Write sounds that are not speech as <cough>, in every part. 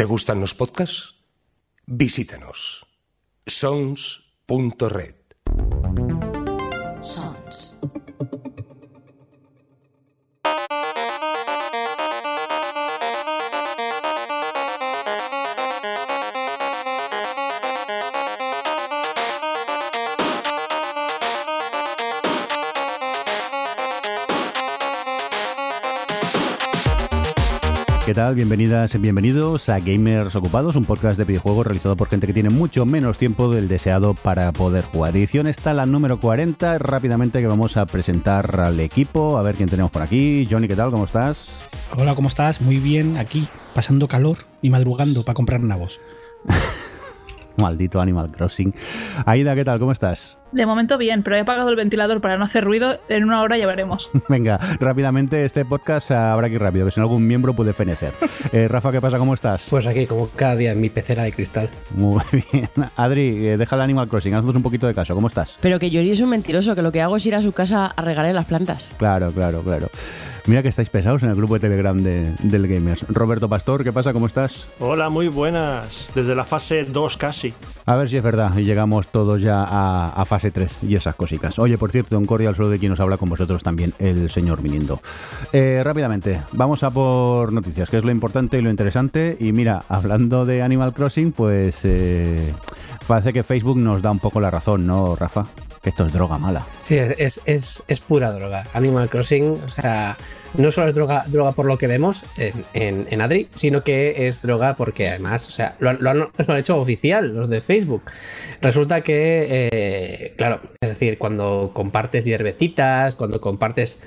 ¿Te gustan los podcasts? Visítanos. sons.red. ¿Qué tal? Bienvenidas y bienvenidos a Gamers Ocupados, un podcast de videojuegos realizado por gente que tiene mucho menos tiempo del deseado para poder jugar. Edición está la número 40. Rápidamente que vamos a presentar al equipo, a ver quién tenemos por aquí. Johnny, ¿qué tal? ¿Cómo estás? Hola, ¿cómo estás? Muy bien, aquí, pasando calor y madrugando para comprar nabos. <laughs> Maldito Animal Crossing. Aida, ¿qué tal? ¿Cómo estás? De momento bien, pero he apagado el ventilador para no hacer ruido. En una hora ya veremos. <laughs> Venga, rápidamente este podcast habrá que ir rápido, que si no algún miembro puede fenecer. <laughs> Eh, Rafa, ¿qué pasa? ¿Cómo estás? Pues aquí, como cada día, en mi pecera de cristal. Muy <laughs> bien. Adri, eh, deja el Animal Crossing, haznos un poquito de caso. ¿Cómo estás? Pero que Yori es un mentiroso, que lo que hago es ir a su casa a regalar las plantas. Claro, claro, claro. Mira que estáis pesados en el grupo de Telegram de, del Gamers. Roberto Pastor, ¿qué pasa? ¿Cómo estás? Hola, muy buenas. Desde la fase 2 casi. A ver si es verdad y llegamos todos ya a, a fase 3 y esas cositas. Oye, por cierto, un cordial saludo de quien nos habla con vosotros también, el señor Viniendo. Eh, rápidamente, vamos a por noticias, que es lo importante y lo interesante. Y mira, hablando de Animal Crossing, pues eh, parece que Facebook nos da un poco la razón, ¿no, Rafa? Que esto es droga mala. Sí, es, es, es pura droga. Animal Crossing, o sea, no solo es droga, droga por lo que vemos en, en, en Adri, sino que es droga porque además, o sea, lo, han- lo han, <laughs> hecho oficial los de Facebook. Resulta que, eh, claro, es decir, cuando compartes hierbecitas, cuando compartes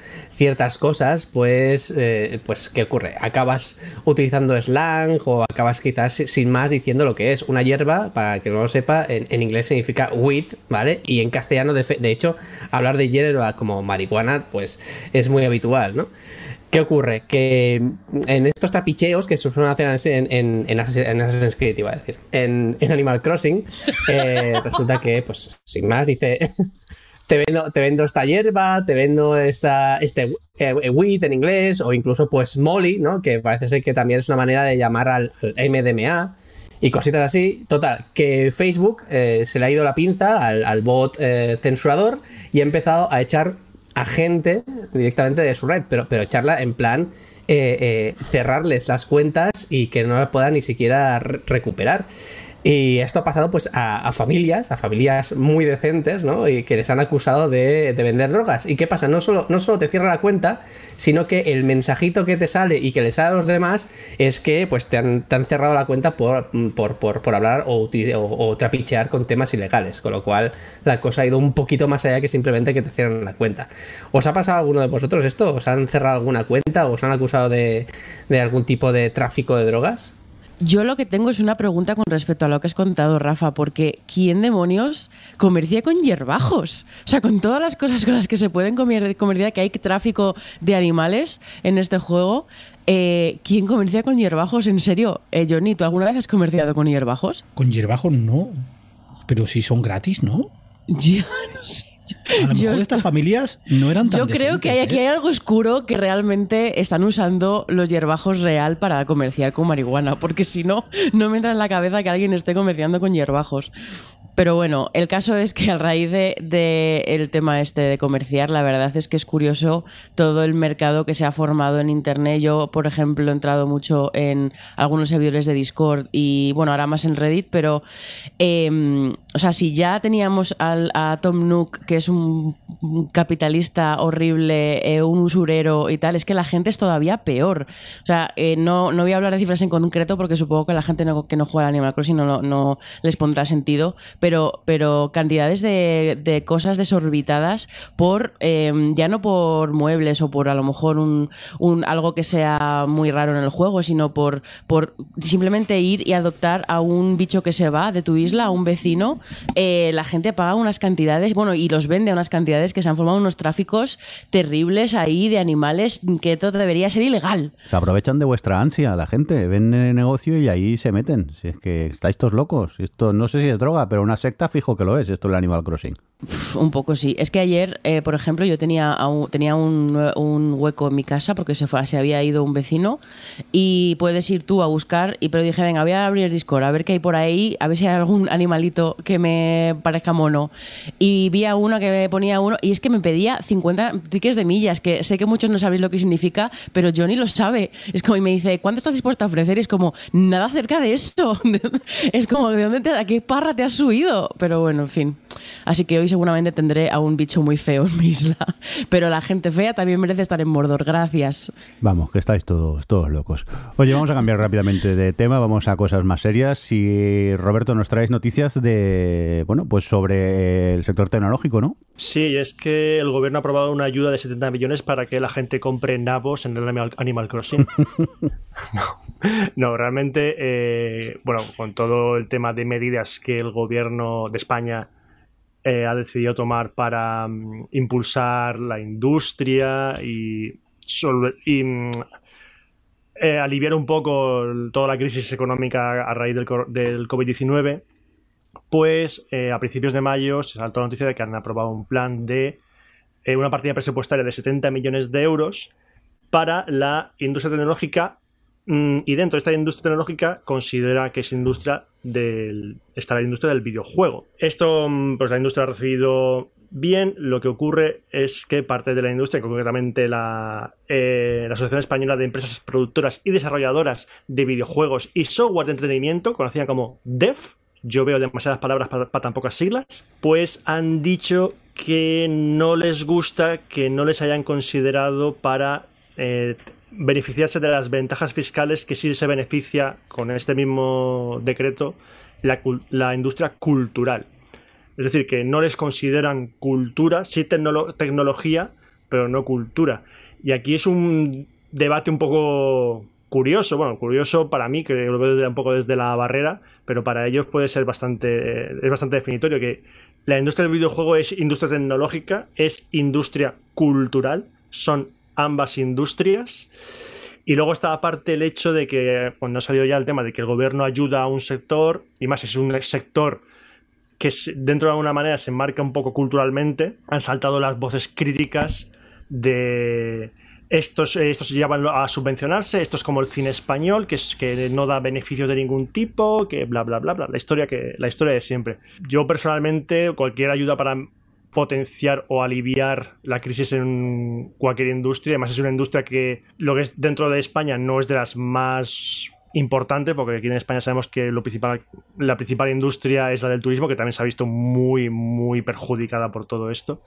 ciertas cosas, pues, eh, pues, ¿qué ocurre? Acabas utilizando slang o acabas quizás sin más diciendo lo que es. Una hierba, para que no lo sepa, en, inglés significa weed, ¿vale? Y en castellano, de, hecho, hablar de hierba como marihuana, pues es muy habitual, ¿no? ¿Qué ocurre? Que en estos trapicheos que se suelen hacer en, en, en Assassin's Creed, decir, en, en Animal Crossing, eh, resulta que, pues, sin más, dice, te vendo, esta hierba, te vendo esta, este eh, weed en inglés, o incluso, pues, molly, ¿no? Que parece ser que también es una manera de llamar al, MDMA y cositas así. Total, que Facebook eh, se le ha ido la pinza al, bot eh, censurador y ha empezado a echar a gente directamente de su red, pero, pero echarla en plan eh, cerrarles las cuentas y que no las puedan ni siquiera re- recuperar. Y esto ha pasado pues a, familias, a familias muy decentes, ¿no? Y que les han acusado de, de vender drogas. ¿Y qué pasa? No solo, no solo te cierra la cuenta, sino que el mensajito que te sale y que le sale a los demás es que pues te han, cerrado la cuenta por, por, por, hablar o, o- trapichear con temas ilegales. Con lo cual la cosa ha ido un poquito más allá que simplemente que te cierran la cuenta. ¿Os ha pasado alguno de vosotros esto? ¿Os han cerrado alguna cuenta? ¿O os han acusado de algún tipo de tráfico de drogas? Yo lo que tengo es una pregunta con respecto a lo que has contado, Rafa, porque ¿quién demonios comercia con hierbajos? O sea, con todas las cosas con las que se pueden comer, comerciar, que hay tráfico de animales en este juego, eh, ¿quién comercia con hierbajos? En serio, eh, Johnny, ¿tú alguna vez has comerciado con hierbajos? Con hierbajo no, pero si son gratis, ¿no? <laughs> Yo no sé. A lo Yo mejor estas familias no eran tan Yo creo que hay, aquí ¿eh? hay algo oscuro que realmente están usando los hierbajos real para comerciar con marihuana, porque si no, no me entra en la cabeza que alguien esté comerciando con hierbajos. Pero bueno, el caso es que a raíz de, de el tema este de comerciar, la verdad es que es curioso todo el mercado que se ha formado en internet. Yo, por ejemplo, he entrado mucho en algunos servidores de Discord y bueno, ahora más en Reddit, pero eh, o sea, si ya teníamos al, a Tom Nook, que es un capitalista horrible, eh, un usurero y tal, es que la gente es todavía peor. O sea, eh, no, no voy a hablar de cifras en concreto porque supongo que la gente que no juega al Animal Crossing no, no, no les pondrá sentido, pero, pero cantidades de, de cosas desorbitadas por, eh, ya no por muebles o por a lo mejor un, un algo que sea muy raro en el juego, sino por, por simplemente ir y adoptar a un bicho que se va de tu isla, a un vecino, eh, la gente paga unas cantidades, bueno, y los vende a unas cantidades que se han formado unos tráficos terribles ahí de animales que todo debería ser ilegal. Se aprovechan de vuestra ansia, la gente. Ven el negocio y ahí se meten. Si es que estáis todos locos. Esto no sé si es droga, pero un una secta, fijo que lo es esto el Animal Crossing. Un poco sí. Es que ayer, eh, por ejemplo, yo tenía, tenía un, un, hueco en mi casa porque se, fue, se había ido un vecino y puedes ir tú a buscar, y pero dije, venga, voy a abrir el Discord, a ver qué hay por ahí, a ver si hay algún animalito que me parezca mono. Y vi a uno que ponía uno, y es que me pedía 50 tickets de millas, que sé que muchos no sabéis lo que significa, pero Johnny lo sabe. Es como, y me dice, ¿cuánto estás dispuesto a ofrecer? Y es como, nada acerca de esto. <laughs> es como, ¿de dónde te, a qué parra te has subido? Pero bueno, en fin. Así que hoy seguramente tendré a un bicho muy feo en mi isla. <laughs> Pero la gente fea también merece estar en Mordor. Gracias. Vamos, que estáis todos, todos locos. Oye, vamos a cambiar rápidamente de tema, vamos a cosas más serias. Si Roberto nos traes noticias de, bueno, pues sobre el sector tecnológico, ¿no? Sí, es que el gobierno ha aprobado una ayuda de 70 millones para que la gente compre nabos en el Animal Crossing. <laughs> no, realmente, eh, bueno, con todo el tema de medidas que el gobierno de España eh, ha decidido tomar para mm, impulsar la industria y, mm, eh, aliviar un poco toda la crisis económica a raíz del, del COVID-19, pues a principios de mayo se saltó la noticia de que han aprobado un plan de una partida presupuestaria de 70 millones de euros para la industria tecnológica mm, y dentro de esta industria tecnológica considera que es industria del, está la industria del videojuego. Esto, mm, pues la industria ha recibido bien. Lo que ocurre es que parte de la industria, concretamente la, eh, la Asociación Española de Empresas Productoras y Desarrolladoras de Videojuegos y Software de Entretenimiento, conocida como DEF, yo veo demasiadas palabras para, tan pocas siglas, pues han dicho que no les gusta que no les hayan considerado para eh, beneficiarse de las ventajas fiscales que sí se beneficia con este mismo decreto la, industria cultural. Es decir, que no les consideran cultura, sí tecnología, pero no cultura. Y aquí es un debate un poco curioso, bueno, curioso para mí, que lo veo un poco desde la barrera, pero para ellos puede ser bastante, es bastante definitorio que la industria del videojuego es industria tecnológica, es industria cultural, son ambas industrias. Y luego está aparte el hecho de que, cuando ha salido ya el tema de que el gobierno ayuda a un sector, y más es un sector que dentro de alguna manera se enmarca un poco culturalmente, han saltado las voces críticas de estos, estos se llevan a subvencionarse, esto es como el cine español, que, es, que no da beneficios de ningún tipo, que bla bla bla bla, la historia que la historia de siempre. Yo personalmente cualquier ayuda para potenciar o aliviar la crisis en cualquier industria. Además, es una industria que lo que es dentro de España no es de las más importantes, porque aquí en España sabemos que lo principal, la principal industria es la del turismo, que también se ha visto muy, muy perjudicada por todo esto.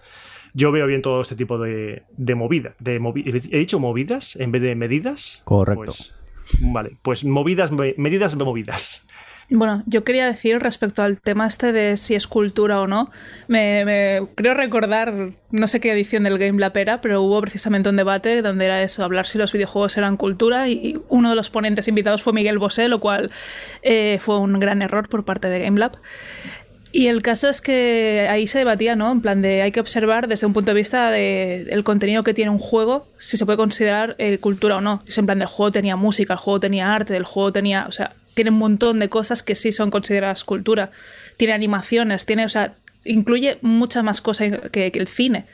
Yo veo bien todo este tipo de, de movida. De ¿He dicho movidas en vez de medidas? Correcto. Pues, vale, pues movidas, medidas movidas. Bueno, yo quería decir respecto al tema este de si es cultura o no, me, creo recordar, no sé qué edición del Game Lab era, pero hubo precisamente un debate donde era eso, hablar si los videojuegos eran cultura y uno de los ponentes invitados fue Miguel Bosé, lo cual eh, fue un gran error por parte de Game Lab. Y el caso es que ahí se debatía, ¿no? En plan de hay que observar desde un punto de vista del contenido que tiene un juego, si se puede considerar eh, cultura o no. Es en plan del juego tenía música, el juego tenía arte, el juego tenía, o sea, tiene un montón de cosas que sí son consideradas cultura. Tiene animaciones, tiene, o sea, incluye muchas más cosas que, el cine.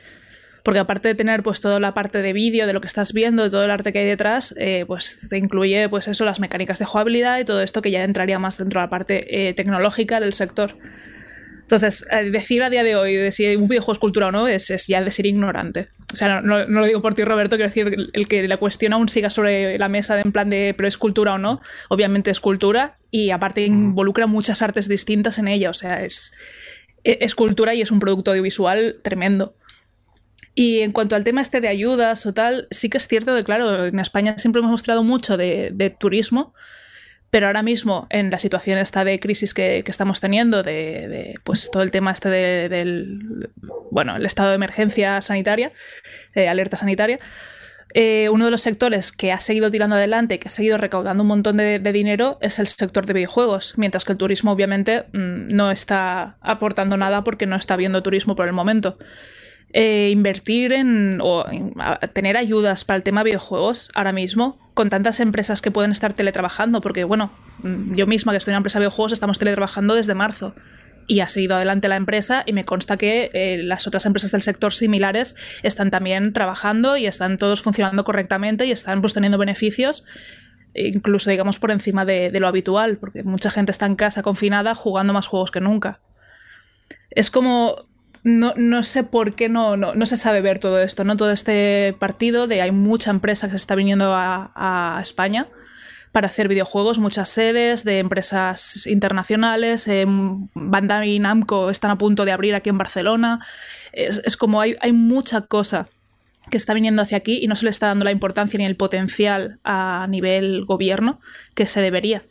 Porque aparte de tener pues toda la parte de vídeo, de lo que estás viendo, de todo el arte que hay detrás, eh, pues te incluye pues eso, las mecánicas de jugabilidad y todo esto que ya entraría más dentro de la parte eh, tecnológica del sector. Entonces, eh, decir a día de hoy de si un videojuego es cultura o no es, ya de ser ignorante. O sea, no, lo digo por ti, Roberto, quiero decir, el que la cuestión aún siga sobre la mesa de en plan de pero es cultura o no, obviamente es cultura y aparte involucra muchas artes distintas en ella. O sea, es, e, es cultura y es un producto audiovisual tremendo. Y en cuanto al tema este de ayudas o tal, sí que es cierto que, claro, en España siempre hemos mostrado mucho de, de turismo, pero ahora mismo en la situación esta de crisis que, estamos teniendo, de, pues todo el tema este del bueno, el estado de emergencia sanitaria, de alerta sanitaria, eh, uno de los sectores que ha seguido tirando adelante, que ha seguido recaudando un montón de, dinero, es el sector de videojuegos, mientras que el turismo obviamente mm, no está aportando nada porque no está habiendo turismo por el momento. Eh, invertir en o tener ayudas para el tema videojuegos ahora mismo con tantas empresas que pueden estar teletrabajando, porque bueno, mm, yo misma que estoy en una empresa de videojuegos estamos teletrabajando desde marzo. Y ha seguido adelante la empresa y me consta que eh, las otras empresas del sector similares están también trabajando y están todos funcionando correctamente y están pues teniendo beneficios incluso digamos por encima de, de lo habitual porque mucha gente está en casa confinada jugando más juegos que nunca. Es como no, no, sé por qué no, no, no, se sabe ver todo esto, ¿no? Todo este partido de hay mucha empresa que se está viniendo a, a España para hacer videojuegos, muchas sedes de empresas internacionales, eh, Bandai Namco están a punto de abrir aquí en Barcelona, es, es como hay, hay mucha cosa que está viniendo hacia aquí y no se le está dando la importancia ni el potencial a nivel gobierno que se debería.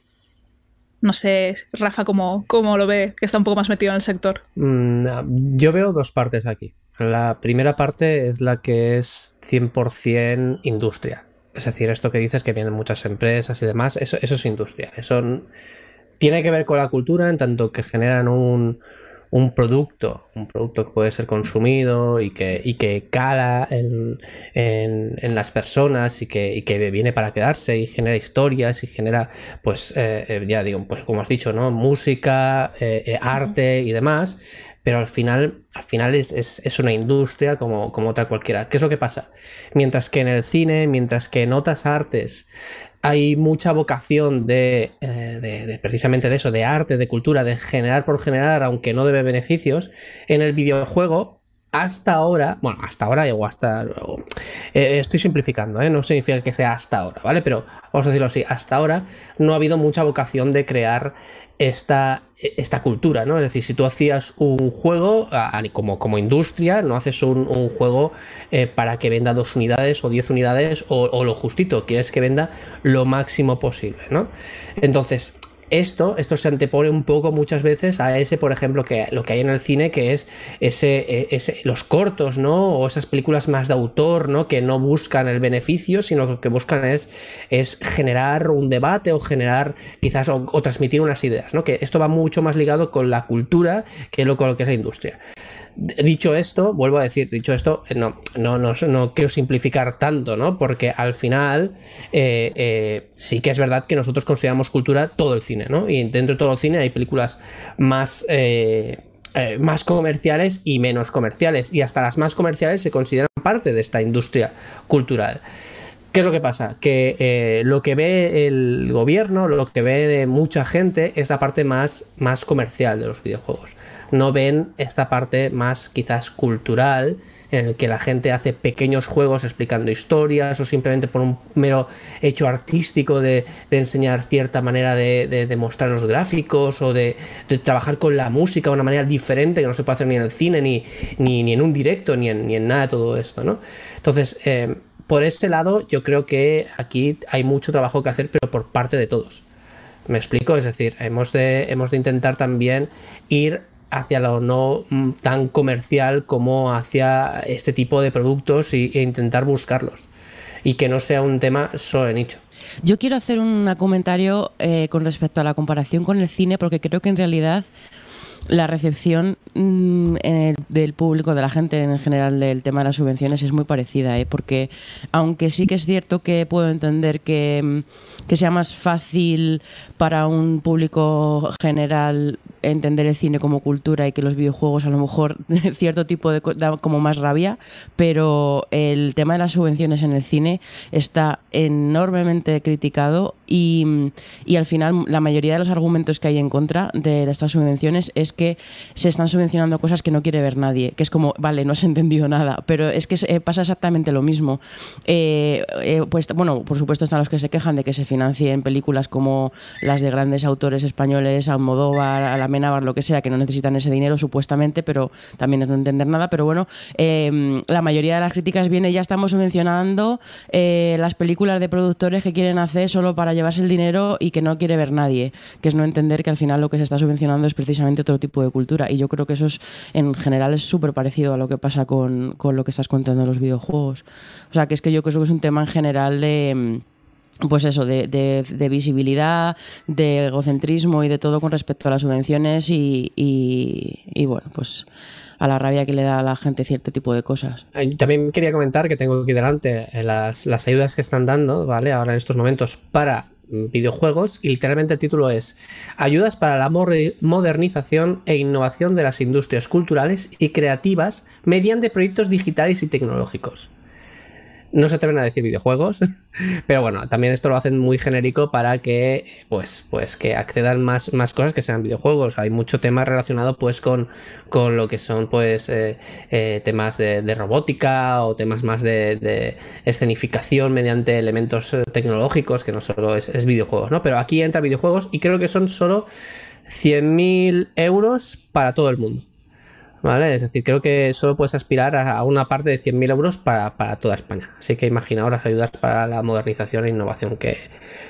No sé, Rafa, ¿cómo, cómo lo ve? Que está un poco más metido en el sector. Mm, yo veo dos partes aquí. La primera parte es la que es 100% industria. Es decir, esto que dices que vienen muchas empresas y demás, eso, eso es industria. Eso tiene que ver con la cultura en tanto que generan un, un producto, un producto que puede ser consumido y que, y que cala en, en, en las personas y que, y que, viene para quedarse y genera historias y genera, pues, eh, ya digo, pues como has dicho, ¿no? Música, eh, eh, arte y demás. Pero al final, al final es, es, es, una industria como, como otra cualquiera. ¿Qué es lo que pasa? Mientras que en el cine, mientras que en otras artes hay mucha vocación de, eh, de, de, precisamente de eso, de arte, de cultura, de generar por generar, aunque no debe beneficios, en el videojuego hasta ahora, bueno, hasta ahora o hasta, eh, estoy simplificando, ¿eh? no significa que sea hasta ahora, ¿vale? Pero vamos a decirlo así, hasta ahora no ha habido mucha vocación de crear esta, esta cultura, ¿no? Es decir, si tú hacías un juego como, como industria, no haces un, juego eh, para que venda dos unidades o diez unidades o, o, lo justito, quieres que venda lo máximo posible, ¿no? Entonces, esto, esto se antepone un poco muchas veces a ese, por ejemplo, que lo que hay en el cine, que es ese, ese, los cortos, ¿no? O esas películas más de autor, ¿no? Que no buscan el beneficio, sino que lo que buscan es, es generar un debate o generar quizás o, o, transmitir unas ideas, ¿no? Que esto va mucho más ligado con la cultura que lo, con lo que es la industria. Dicho esto, vuelvo a decir, dicho esto, no, no, no, no quiero simplificar tanto, ¿no? Porque al final eh, eh, sí que es verdad que nosotros consideramos cultura todo el cine, ¿no? Y dentro de todo el cine hay películas más... Eh, eh, más comerciales y menos comerciales. Y hasta las más comerciales se consideran parte de esta industria cultural. ¿Qué es lo que pasa? Que eh, lo que ve el gobierno, lo que ve mucha gente es la parte más, más comercial de los videojuegos no ven esta parte más quizás cultural en el que la gente hace pequeños juegos explicando historias o simplemente por un mero hecho artístico de, enseñar cierta manera de, mostrar los gráficos o de, trabajar con la música de una manera diferente que no se puede hacer ni en el cine ni, ni, ni en un directo ni en, ni en, nada de todo esto, ¿no? Entonces, eh, por ese lado yo creo que aquí hay mucho trabajo que hacer pero por parte de todos. ¿Me explico? Es decir, hemos de, hemos de intentar también ir hacia lo no tan comercial como hacia este tipo de productos e intentar buscarlos y que no sea un tema solo de nicho. Yo quiero hacer un comentario eh, con respecto a la comparación con el cine porque creo que en realidad la recepción mmm, el, del público, de la gente en general del tema de las subvenciones es muy parecida, ¿eh? porque aunque sí que es cierto que puedo entender que, que sea más fácil para un público general entender el cine como cultura y que los videojuegos a lo mejor <laughs> cierto tipo de da como más rabia, pero el tema de las subvenciones en el cine está enormemente criticado y, y al final la mayoría de los argumentos que hay en contra de estas subvenciones es que se están subvencionando cosas que no quiere ver nadie, que es como, vale, no has entendido nada, pero es que eh, pasa exactamente lo mismo. Eh, eh, pues bueno, por supuesto están los que se quejan de que se financien películas como las de grandes autores españoles, Almodóvar, Alamenábar, lo que sea, que no necesitan ese dinero supuestamente, pero también es no entender nada, pero bueno, eh, la mayoría de las críticas viene, ya estamos subvencionando eh, las películas de productores que quieren hacer solo para llevarse el dinero y que no quiere ver nadie, que es no entender que al final lo que se está subvencionando es precisamente otro tipo de cultura y yo creo que eso es en general es súper parecido a lo que pasa con, con, lo que estás contando en los videojuegos. O sea, que es que yo creo que es un tema en general de pues eso, de, de, visibilidad, de egocentrismo y de todo con respecto a las subvenciones y, y, y, bueno, pues a la rabia que le da a la gente cierto tipo de cosas. También quería comentar que tengo aquí delante las, las ayudas que están dando, ¿vale? Ahora en estos momentos para videojuegos y literalmente el título es Ayudas para la modernización e innovación de las industrias culturales y creativas mediante proyectos digitales y tecnológicos no se atreven a decir videojuegos, <laughs> pero bueno, también esto lo hacen muy genérico para que pues, pues que accedan más, más cosas que sean videojuegos. Hay mucho tema relacionado pues con, con lo que son pues eh, eh, temas de, robótica o temas más de, escenificación mediante elementos eh, tecnológicos, que no solo es, es videojuegos, ¿no? Pero aquí entra videojuegos y creo que son solo 100.000 euros para todo el mundo. ¿Vale? Es decir, creo que solo puedes aspirar a una parte de 100.000 euros para, toda España. Así que imaginaos las ayudas para la modernización e innovación que,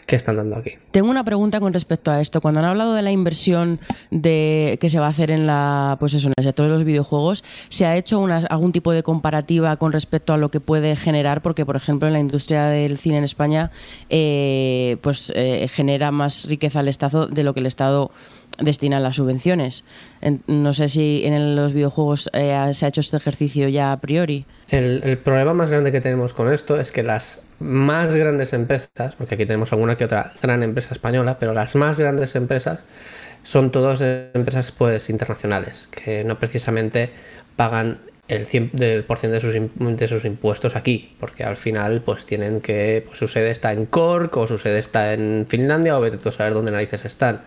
están dando aquí. Tengo una pregunta con respecto a esto. Cuando han hablado de la inversión de que se va a hacer en la, pues eso, en el sector de los videojuegos, ¿se ha hecho algún tipo de comparativa con respecto a lo que puede generar? Porque, por ejemplo, en la industria del cine en España, eh, pues eh, genera más riqueza al Estado de lo que el Estado destina las subvenciones. no sé si en los videojuegos eh, se ha hecho este ejercicio ya a priori. El, problema más grande que tenemos con esto es que las más grandes empresas, porque aquí tenemos alguna que otra gran empresa española, pero las más grandes empresas son todas empresas pues internacionales, que no precisamente pagan el 100% de sus, de sus impuestos aquí, porque al final pues tienen que, pues su sede está en Cork o su sede está en Finlandia o vete tú a saber dónde narices están.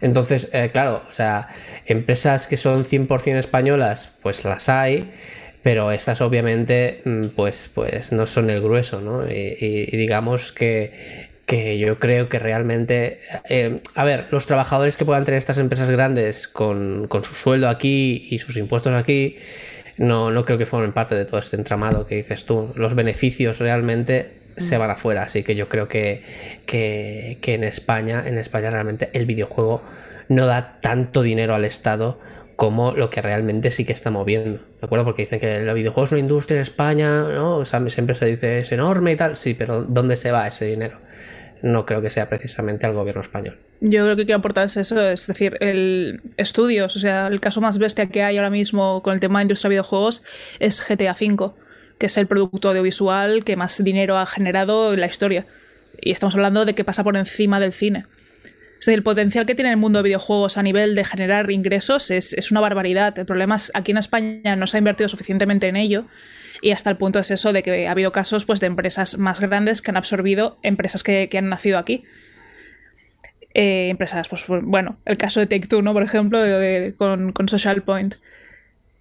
Entonces, eh, claro, o sea, empresas que son 100% españolas, pues las hay, pero estas obviamente mm, pues, pues no son el grueso, ¿no? Y, digamos que, yo creo que realmente, eh, a ver, los trabajadores que puedan tener estas empresas grandes con, con su sueldo aquí y sus impuestos aquí, no, no creo que formen parte de todo este entramado que dices tú. Los beneficios realmente se van afuera. Así que yo creo que, que, en España, en España realmente el videojuego no da tanto dinero al Estado como lo que realmente sí que está moviendo. ¿De acuerdo? Porque dicen que el videojuego es una industria en España, ¿no? O sea, siempre se dice es enorme y tal. Sí, pero ¿dónde se va ese dinero? No creo que sea precisamente al gobierno español. Yo creo que quiero aportar es eso, es decir, el estudios, o sea, el caso más bestia que hay ahora mismo con el tema de industria de videojuegos es GTA V que es el producto audiovisual que más dinero ha generado en la historia. Y estamos hablando de que pasa por encima del cine. Es el potencial que tiene el mundo de videojuegos a nivel de generar ingresos es, una barbaridad. El problema es aquí en España no se ha invertido suficientemente en ello y hasta el punto es eso de que ha habido casos pues, de empresas más grandes que han absorbido empresas que, han nacido aquí. Eh, empresas, pues bueno, el caso de Take Two, ¿no? Por ejemplo, con, con Social Point.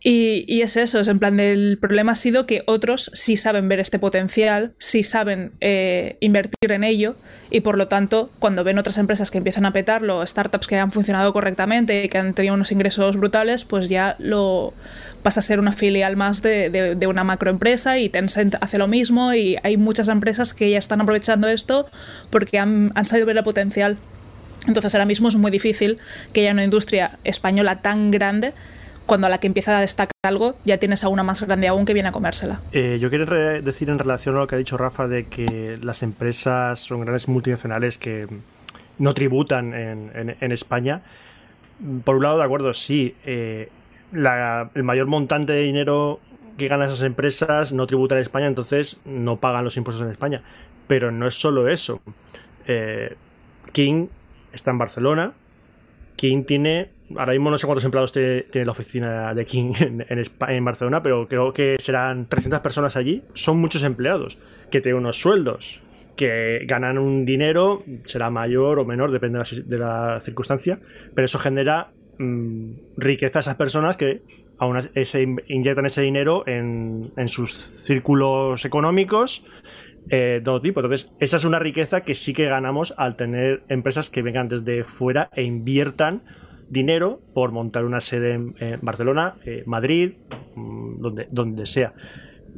Y, es eso, es en plan del problema ha sido que otros sí saben ver este potencial, sí saben eh, invertir en ello y por lo tanto cuando ven otras empresas que empiezan a petarlo, startups que han funcionado correctamente y que han tenido unos ingresos brutales, pues ya lo pasa a ser una filial más de, de, una macroempresa y Tencent hace lo mismo y hay muchas empresas que ya están aprovechando esto porque han, han sabido ver el potencial. Entonces ahora mismo es muy difícil que haya una industria española tan grande cuando a la que empieza a destacar algo ya tienes a una más grande aún que viene a comérsela. Eh, yo quiero decir en relación a lo que ha dicho Rafa de que las empresas son grandes multinacionales que no tributan en, España. Por un lado, de acuerdo, sí, eh, el mayor montante de dinero que ganan esas empresas no tributa en España, entonces no pagan los impuestos en España. Pero no es solo eso. Eh, King está en Barcelona. King tiene ahora mismo no sé cuántos empleados tiene, la oficina de King <laughs> en, en, Barcelona, pero creo que serán 300 personas allí. Son muchos empleados que tienen unos sueldos que ganan un dinero, será mayor o menor, depende de la, circunstancia, pero eso genera mm, riqueza a esas personas que aún ese, inyectan ese dinero en, sus círculos económicos eh, todo tipo. Entonces, esa es una riqueza que sí que ganamos al tener empresas que vengan desde fuera e inviertan dinero por montar una sede en, Barcelona, eh, Madrid, mm, donde, donde sea.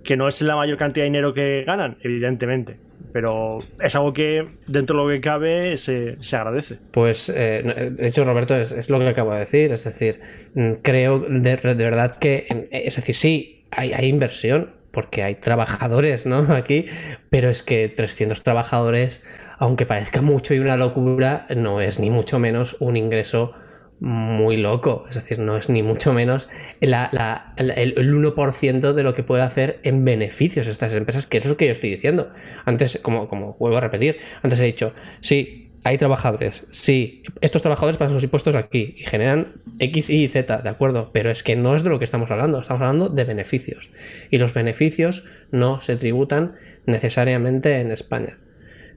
Que no es la mayor cantidad de dinero que ganan, evidentemente, pero es algo que dentro de lo que cabe se, agradece. Pues, eh, de hecho, Roberto, es, lo que acabo de decir. Es decir, mm, creo de, verdad que, es decir, sí, hay, hay, inversión, porque hay trabajadores, ¿no? <laughs> Aquí, pero es que 300 trabajadores, aunque parezca mucho y una locura, no es ni mucho menos un ingreso muy loco. Es decir, no es ni mucho menos el, el 1% de lo que puede hacer en beneficios estas empresas, que es lo que yo estoy diciendo. Antes, como, como vuelvo a repetir, antes he dicho, sí, hay trabajadores, sí, estos trabajadores pasan sus impuestos aquí y generan X, Y y Z, de acuerdo, pero es que no es de lo que estamos hablando, estamos hablando de beneficios. Y los beneficios no se tributan necesariamente en España.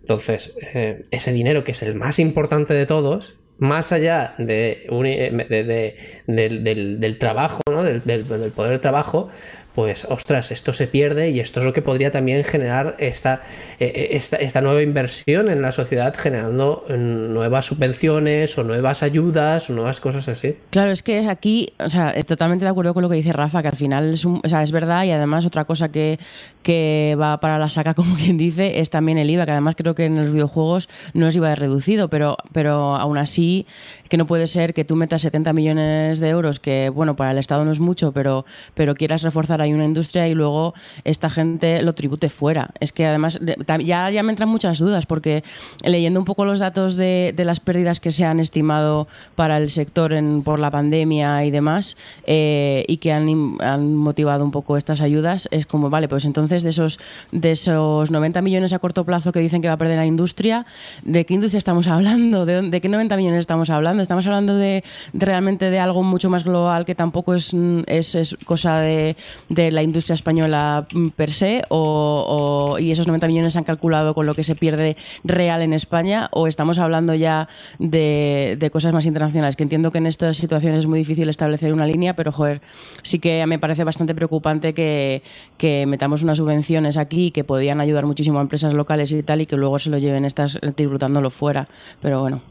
Entonces, eh, ese dinero que es el más importante de todos, más allá eh, de- de- del, del- del trabajo, ¿no? del, del- del poder de trabajo, pues ostras, esto se pierde y esto es lo que podría también generar esta, eh, esta, esta nueva inversión en la sociedad, generando eh, nuevas subvenciones o nuevas ayudas o nuevas cosas así. Claro, es que aquí, o sea, eh, totalmente de acuerdo con lo que dice Rafa, que al final es, un- o sea, es verdad y además otra cosa que, que va para la saca, <laughs> como quien dice, es también el IVA, que además creo que en los videojuegos no es IVA reducido, pero, pero aún así que no puede ser que tú metas 70 millones de euros, que bueno, para el Estado no es mucho, pero, pero quieras reforzar ahí una industria y luego esta gente lo tribute fuera. Es que además ya, ya me entran muchas dudas, porque leyendo un poco los datos de, de las pérdidas que se han estimado para el sector en, por la pandemia y demás, eh, y que han, han motivado un poco estas ayudas, es como, vale, pues entonces de esos, de esos 90 millones a corto plazo que dicen que va a perder la industria, ¿de qué industria estamos hablando? ¿De, de qué 90 millones estamos hablando? ¿Estamos hablando de, realmente de algo mucho más global que tampoco es, es, cosa de, de la industria española per se? O, ¿Y esos 90 millones se han calculado con lo que se pierde real en España? ¿O estamos hablando ya de, de cosas más internacionales? Que entiendo que en estas situaciones es muy difícil establecer una línea, pero joder, sí que me parece bastante preocupante que, que metamos unas subvenciones aquí que podían ayudar muchísimo a empresas locales y tal y que luego se lo lleven estas tributándolo fuera. Pero bueno,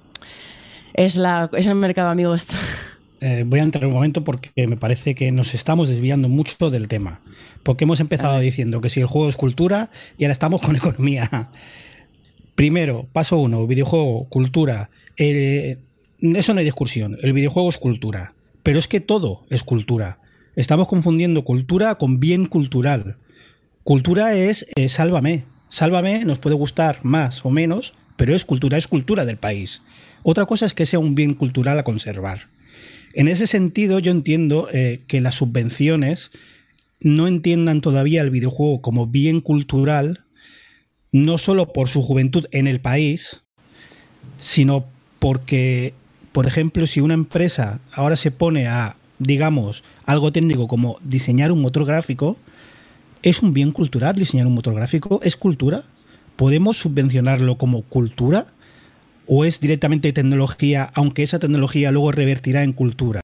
es, la, es el mercado, amigos. Eh, voy a entrar un momento porque me parece que nos estamos desviando mucho del tema. Porque hemos empezado diciendo que si el juego es cultura y ahora estamos con <laughs> economía. Primero, paso uno, videojuego, cultura. Eh, eso no hay discusión. El videojuego es cultura. Pero es que todo es cultura. Estamos confundiendo cultura con bien cultural. Cultura es eh, sálvame. Sálvame nos puede gustar más o menos, pero es cultura, es cultura del país. Otra cosa es que sea un bien cultural a conservar. En ese sentido, yo entiendo eh, que las subvenciones no entiendan todavía el videojuego como bien cultural, no solo por su juventud en el país, sino porque, por ejemplo, si una empresa ahora se pone a, digamos, algo técnico como diseñar un motor gráfico, ¿es un bien cultural diseñar un motor gráfico? ¿Es cultura? ¿Podemos subvencionarlo como cultura? ¿O es directamente tecnología, aunque esa tecnología luego revertirá en cultura?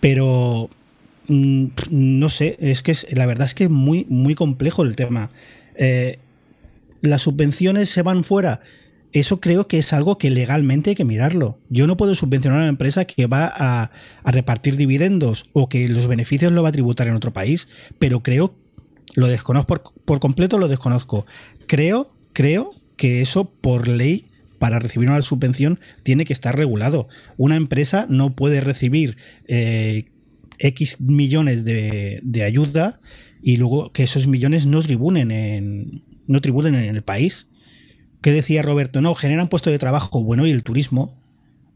Pero mm, no sé, es que la verdad es que es muy, muy complejo el tema. Eh, las subvenciones se van fuera. Eso creo que es algo que legalmente hay que mirarlo. Yo no puedo subvencionar a una empresa que va a, a repartir dividendos o que los beneficios lo va a tributar en otro país, pero creo, lo desconozco por, por completo, lo desconozco. Creo, creo que eso por ley para recibir una subvención tiene que estar regulado. Una empresa no puede recibir eh, X millones de, de ayuda y luego que esos millones no tribunen en, no tribunen en el país. ¿Qué decía Roberto? No, generan puestos de trabajo. Bueno, y el turismo.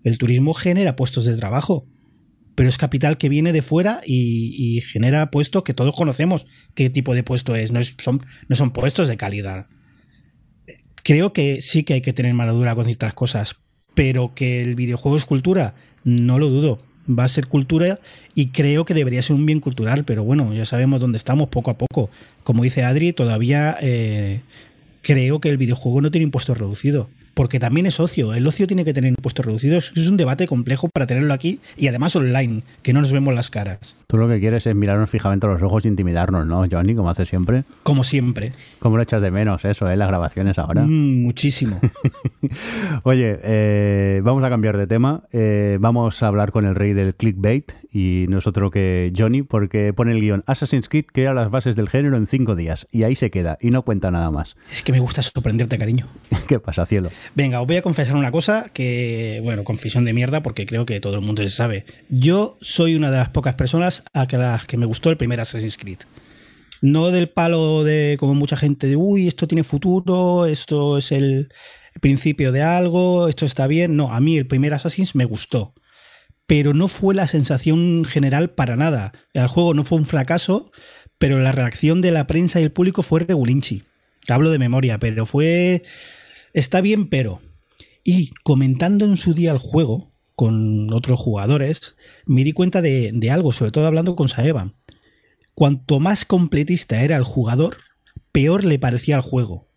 El turismo genera puestos de trabajo. Pero es capital que viene de fuera y, genera puestos que todos conocemos qué tipo de puesto es. No, es, son, no son puestos de calidad. Creo que sí que hay que tener madura con ciertas cosas. Pero que el videojuego es cultura, no lo dudo. Va a ser cultura y creo que debería ser un bien cultural, pero bueno, ya sabemos dónde estamos poco a poco. Como dice Adri, todavía eh, creo que el videojuego no tiene impuesto reducido. Porque también es ocio. El ocio tiene que tener impuestos reducidos. Es un debate complejo para tenerlo aquí y además online, que no nos vemos las caras. Tú lo que quieres es mirarnos fijamente a los ojos e intimidarnos, ¿no, Johnny? Como hace siempre. Como siempre. ¿Cómo lo echas de menos eso, eh? Las grabaciones ahora. Mm, muchísimo. <laughs> Oye, eh, vamos a cambiar de tema. Eh, vamos a hablar con el rey del clickbait y no es otro que Johnny, porque pone el guion Assassin's Creed crea las bases del género en cinco días y ahí se queda y no cuenta nada más. es que me gusta sorprenderte, cariño. <laughs> ¿Qué pasa, cielo? Venga, os voy a confesar una cosa que, bueno, confesión de mierda porque creo que todo el mundo se sabe. Yo soy una de las pocas personas a las que me gustó el primer Assassin's Creed. No del palo de como mucha gente de, uy, esto tiene futuro, esto es el principio de algo, esto está bien. No, a mí el primer Assassin's me gustó. pero no fue la sensación general para nada. El juego no fue un fracaso, pero la reacción de la prensa y el público fue regulinchi. Hablo de memoria, pero fue... Está bien, pero... Y comentando en su día el juego con otros jugadores, me di cuenta de, de algo, sobre todo hablando con Saeva. Cuanto más completista era el jugador, peor le parecía el juego.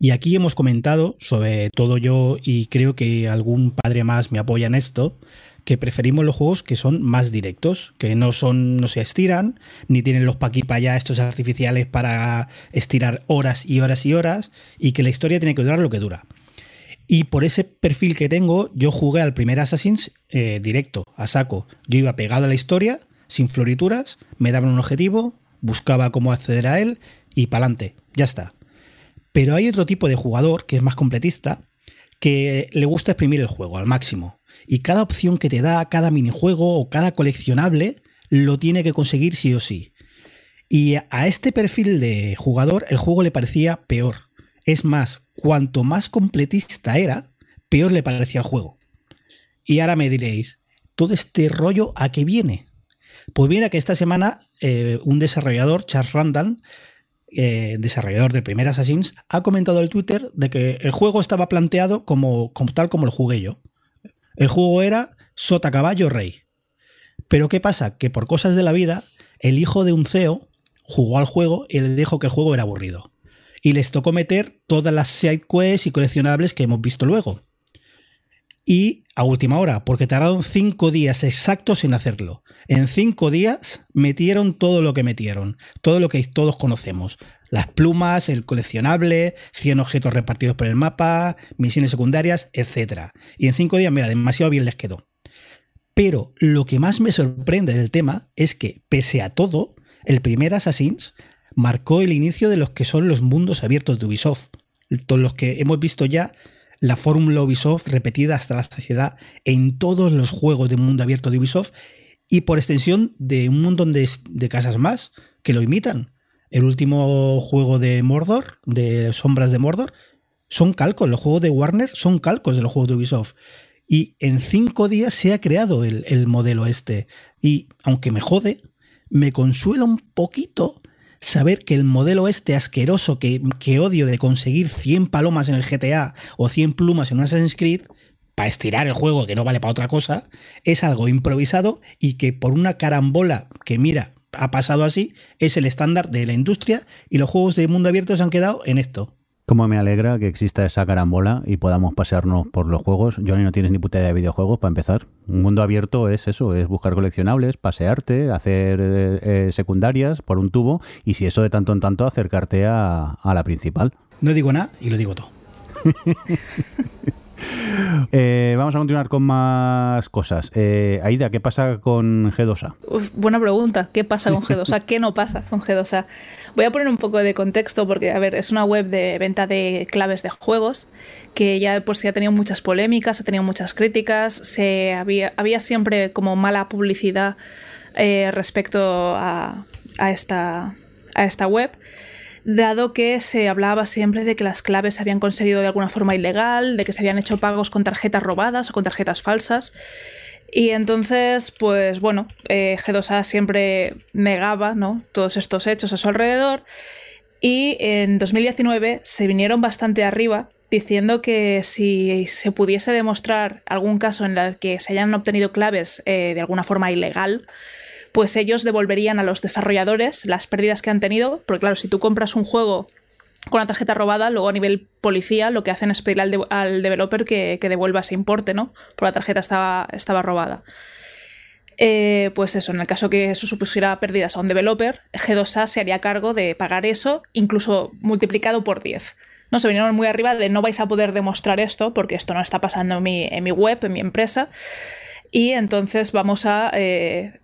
Y aquí hemos comentado, sobre todo yo y creo que algún padre más me apoya en esto, que preferimos los juegos que son más directos, que no son, no se estiran, ni tienen los pa' aquí pa' allá estos artificiales para estirar horas y horas y horas, y que la historia tiene que durar lo que dura. Y por ese perfil que tengo, yo jugué al primer Assassin's eh, directo, a saco. Yo iba pegado a la historia, sin florituras, me daban un objetivo, buscaba cómo acceder a él y pa'lante, ya está. Pero hay otro tipo de jugador que es más completista, que le gusta exprimir el juego al máximo. Y cada opción que te da, cada minijuego o cada coleccionable, lo tiene que conseguir sí o sí. Y a este perfil de jugador el juego le parecía peor. Es más, cuanto más completista era, peor le parecía el juego. Y ahora me diréis, ¿todo este rollo a qué viene? Pues viene a que esta semana eh, un desarrollador, Charles Randall, eh, desarrollador del primer Assassin's, ha comentado en Twitter de que el juego estaba planteado como, como tal como lo jugué yo. El juego era sota caballo rey. Pero ¿qué pasa? Que por cosas de la vida, el hijo de un CEO jugó al juego y le dijo que el juego era aburrido y les tocó meter todas las side quests y coleccionables que hemos visto luego. Y a última hora, porque tardaron cinco días exactos en hacerlo. En cinco días metieron todo lo que metieron, todo lo que todos conocemos. Las plumas, el coleccionable, 100 objetos repartidos por el mapa, misiones secundarias, etc. Y en cinco días, mira, demasiado bien les quedó. Pero lo que más me sorprende del tema es que, pese a todo, el primer Assassin's marcó el inicio de los que son los mundos abiertos de Ubisoft. Todos los que hemos visto ya la fórmula Ubisoft repetida hasta la saciedad en todos los juegos de mundo abierto de Ubisoft y por extensión de un montón de, de casas más que lo imitan. El último juego de Mordor, de Sombras de Mordor, son calcos. Los juegos de Warner son calcos de los juegos de Ubisoft. Y en cinco días se ha creado el, el modelo este. Y aunque me jode, me consuela un poquito saber que el modelo este asqueroso que, odio de conseguir 100 palomas en el GTA o 100 plumas en un Assassin's Creed, para estirar el juego que no vale para otra cosa, es algo improvisado y que por una carambola que mira, ha pasado así, es el estándar de la industria y los juegos de mundo abierto se han quedado en esto. Cómo me alegra que exista esa carambola y podamos pasearnos por los juegos. Johnny, no tienes ni puta idea de videojuegos para empezar. Un mundo abierto es eso, es buscar coleccionables, pasearte, hacer eh, eh, secundarias por un tubo y si eso de tanto en tanto acercarte a, a la principal. No digo nada y lo digo todo. <laughs> Eh, vamos a continuar con más cosas. Eh, Aida, ¿qué pasa con G2A? Uf, buena pregunta. ¿Qué pasa con G2A? <laughs> ¿Qué no pasa con G2A? Voy a poner un poco de contexto porque, a ver, es una web de venta de claves de juegos que ya pues ha tenido muchas polémicas, ha tenido muchas críticas, se había, había siempre como mala publicidad eh, respecto a, a, esta, a esta web dado que se hablaba siempre de que las claves se habían conseguido de alguna forma ilegal, de que se habían hecho pagos con tarjetas robadas o con tarjetas falsas. Y entonces, pues bueno, eh, G2A siempre negaba ¿no? todos estos hechos a su alrededor. Y en 2019 se vinieron bastante arriba diciendo que si se pudiese demostrar algún caso en el que se hayan obtenido claves eh, de alguna forma ilegal, pues ellos devolverían a los desarrolladores las pérdidas que han tenido, porque claro, si tú compras un juego con la tarjeta robada, luego a nivel policía lo que hacen es pedirle al, developer que, devuelva ese importe, ¿no? Porque la tarjeta estaba, estaba robada. Eh, pues eso, en el caso que eso supusiera pérdidas a un developer, G2A se haría cargo de pagar eso, incluso multiplicado por 10. No se vinieron muy arriba de no vais a poder demostrar esto, porque esto no está pasando en mi, en mi web, en mi empresa y entonces vamos a eh,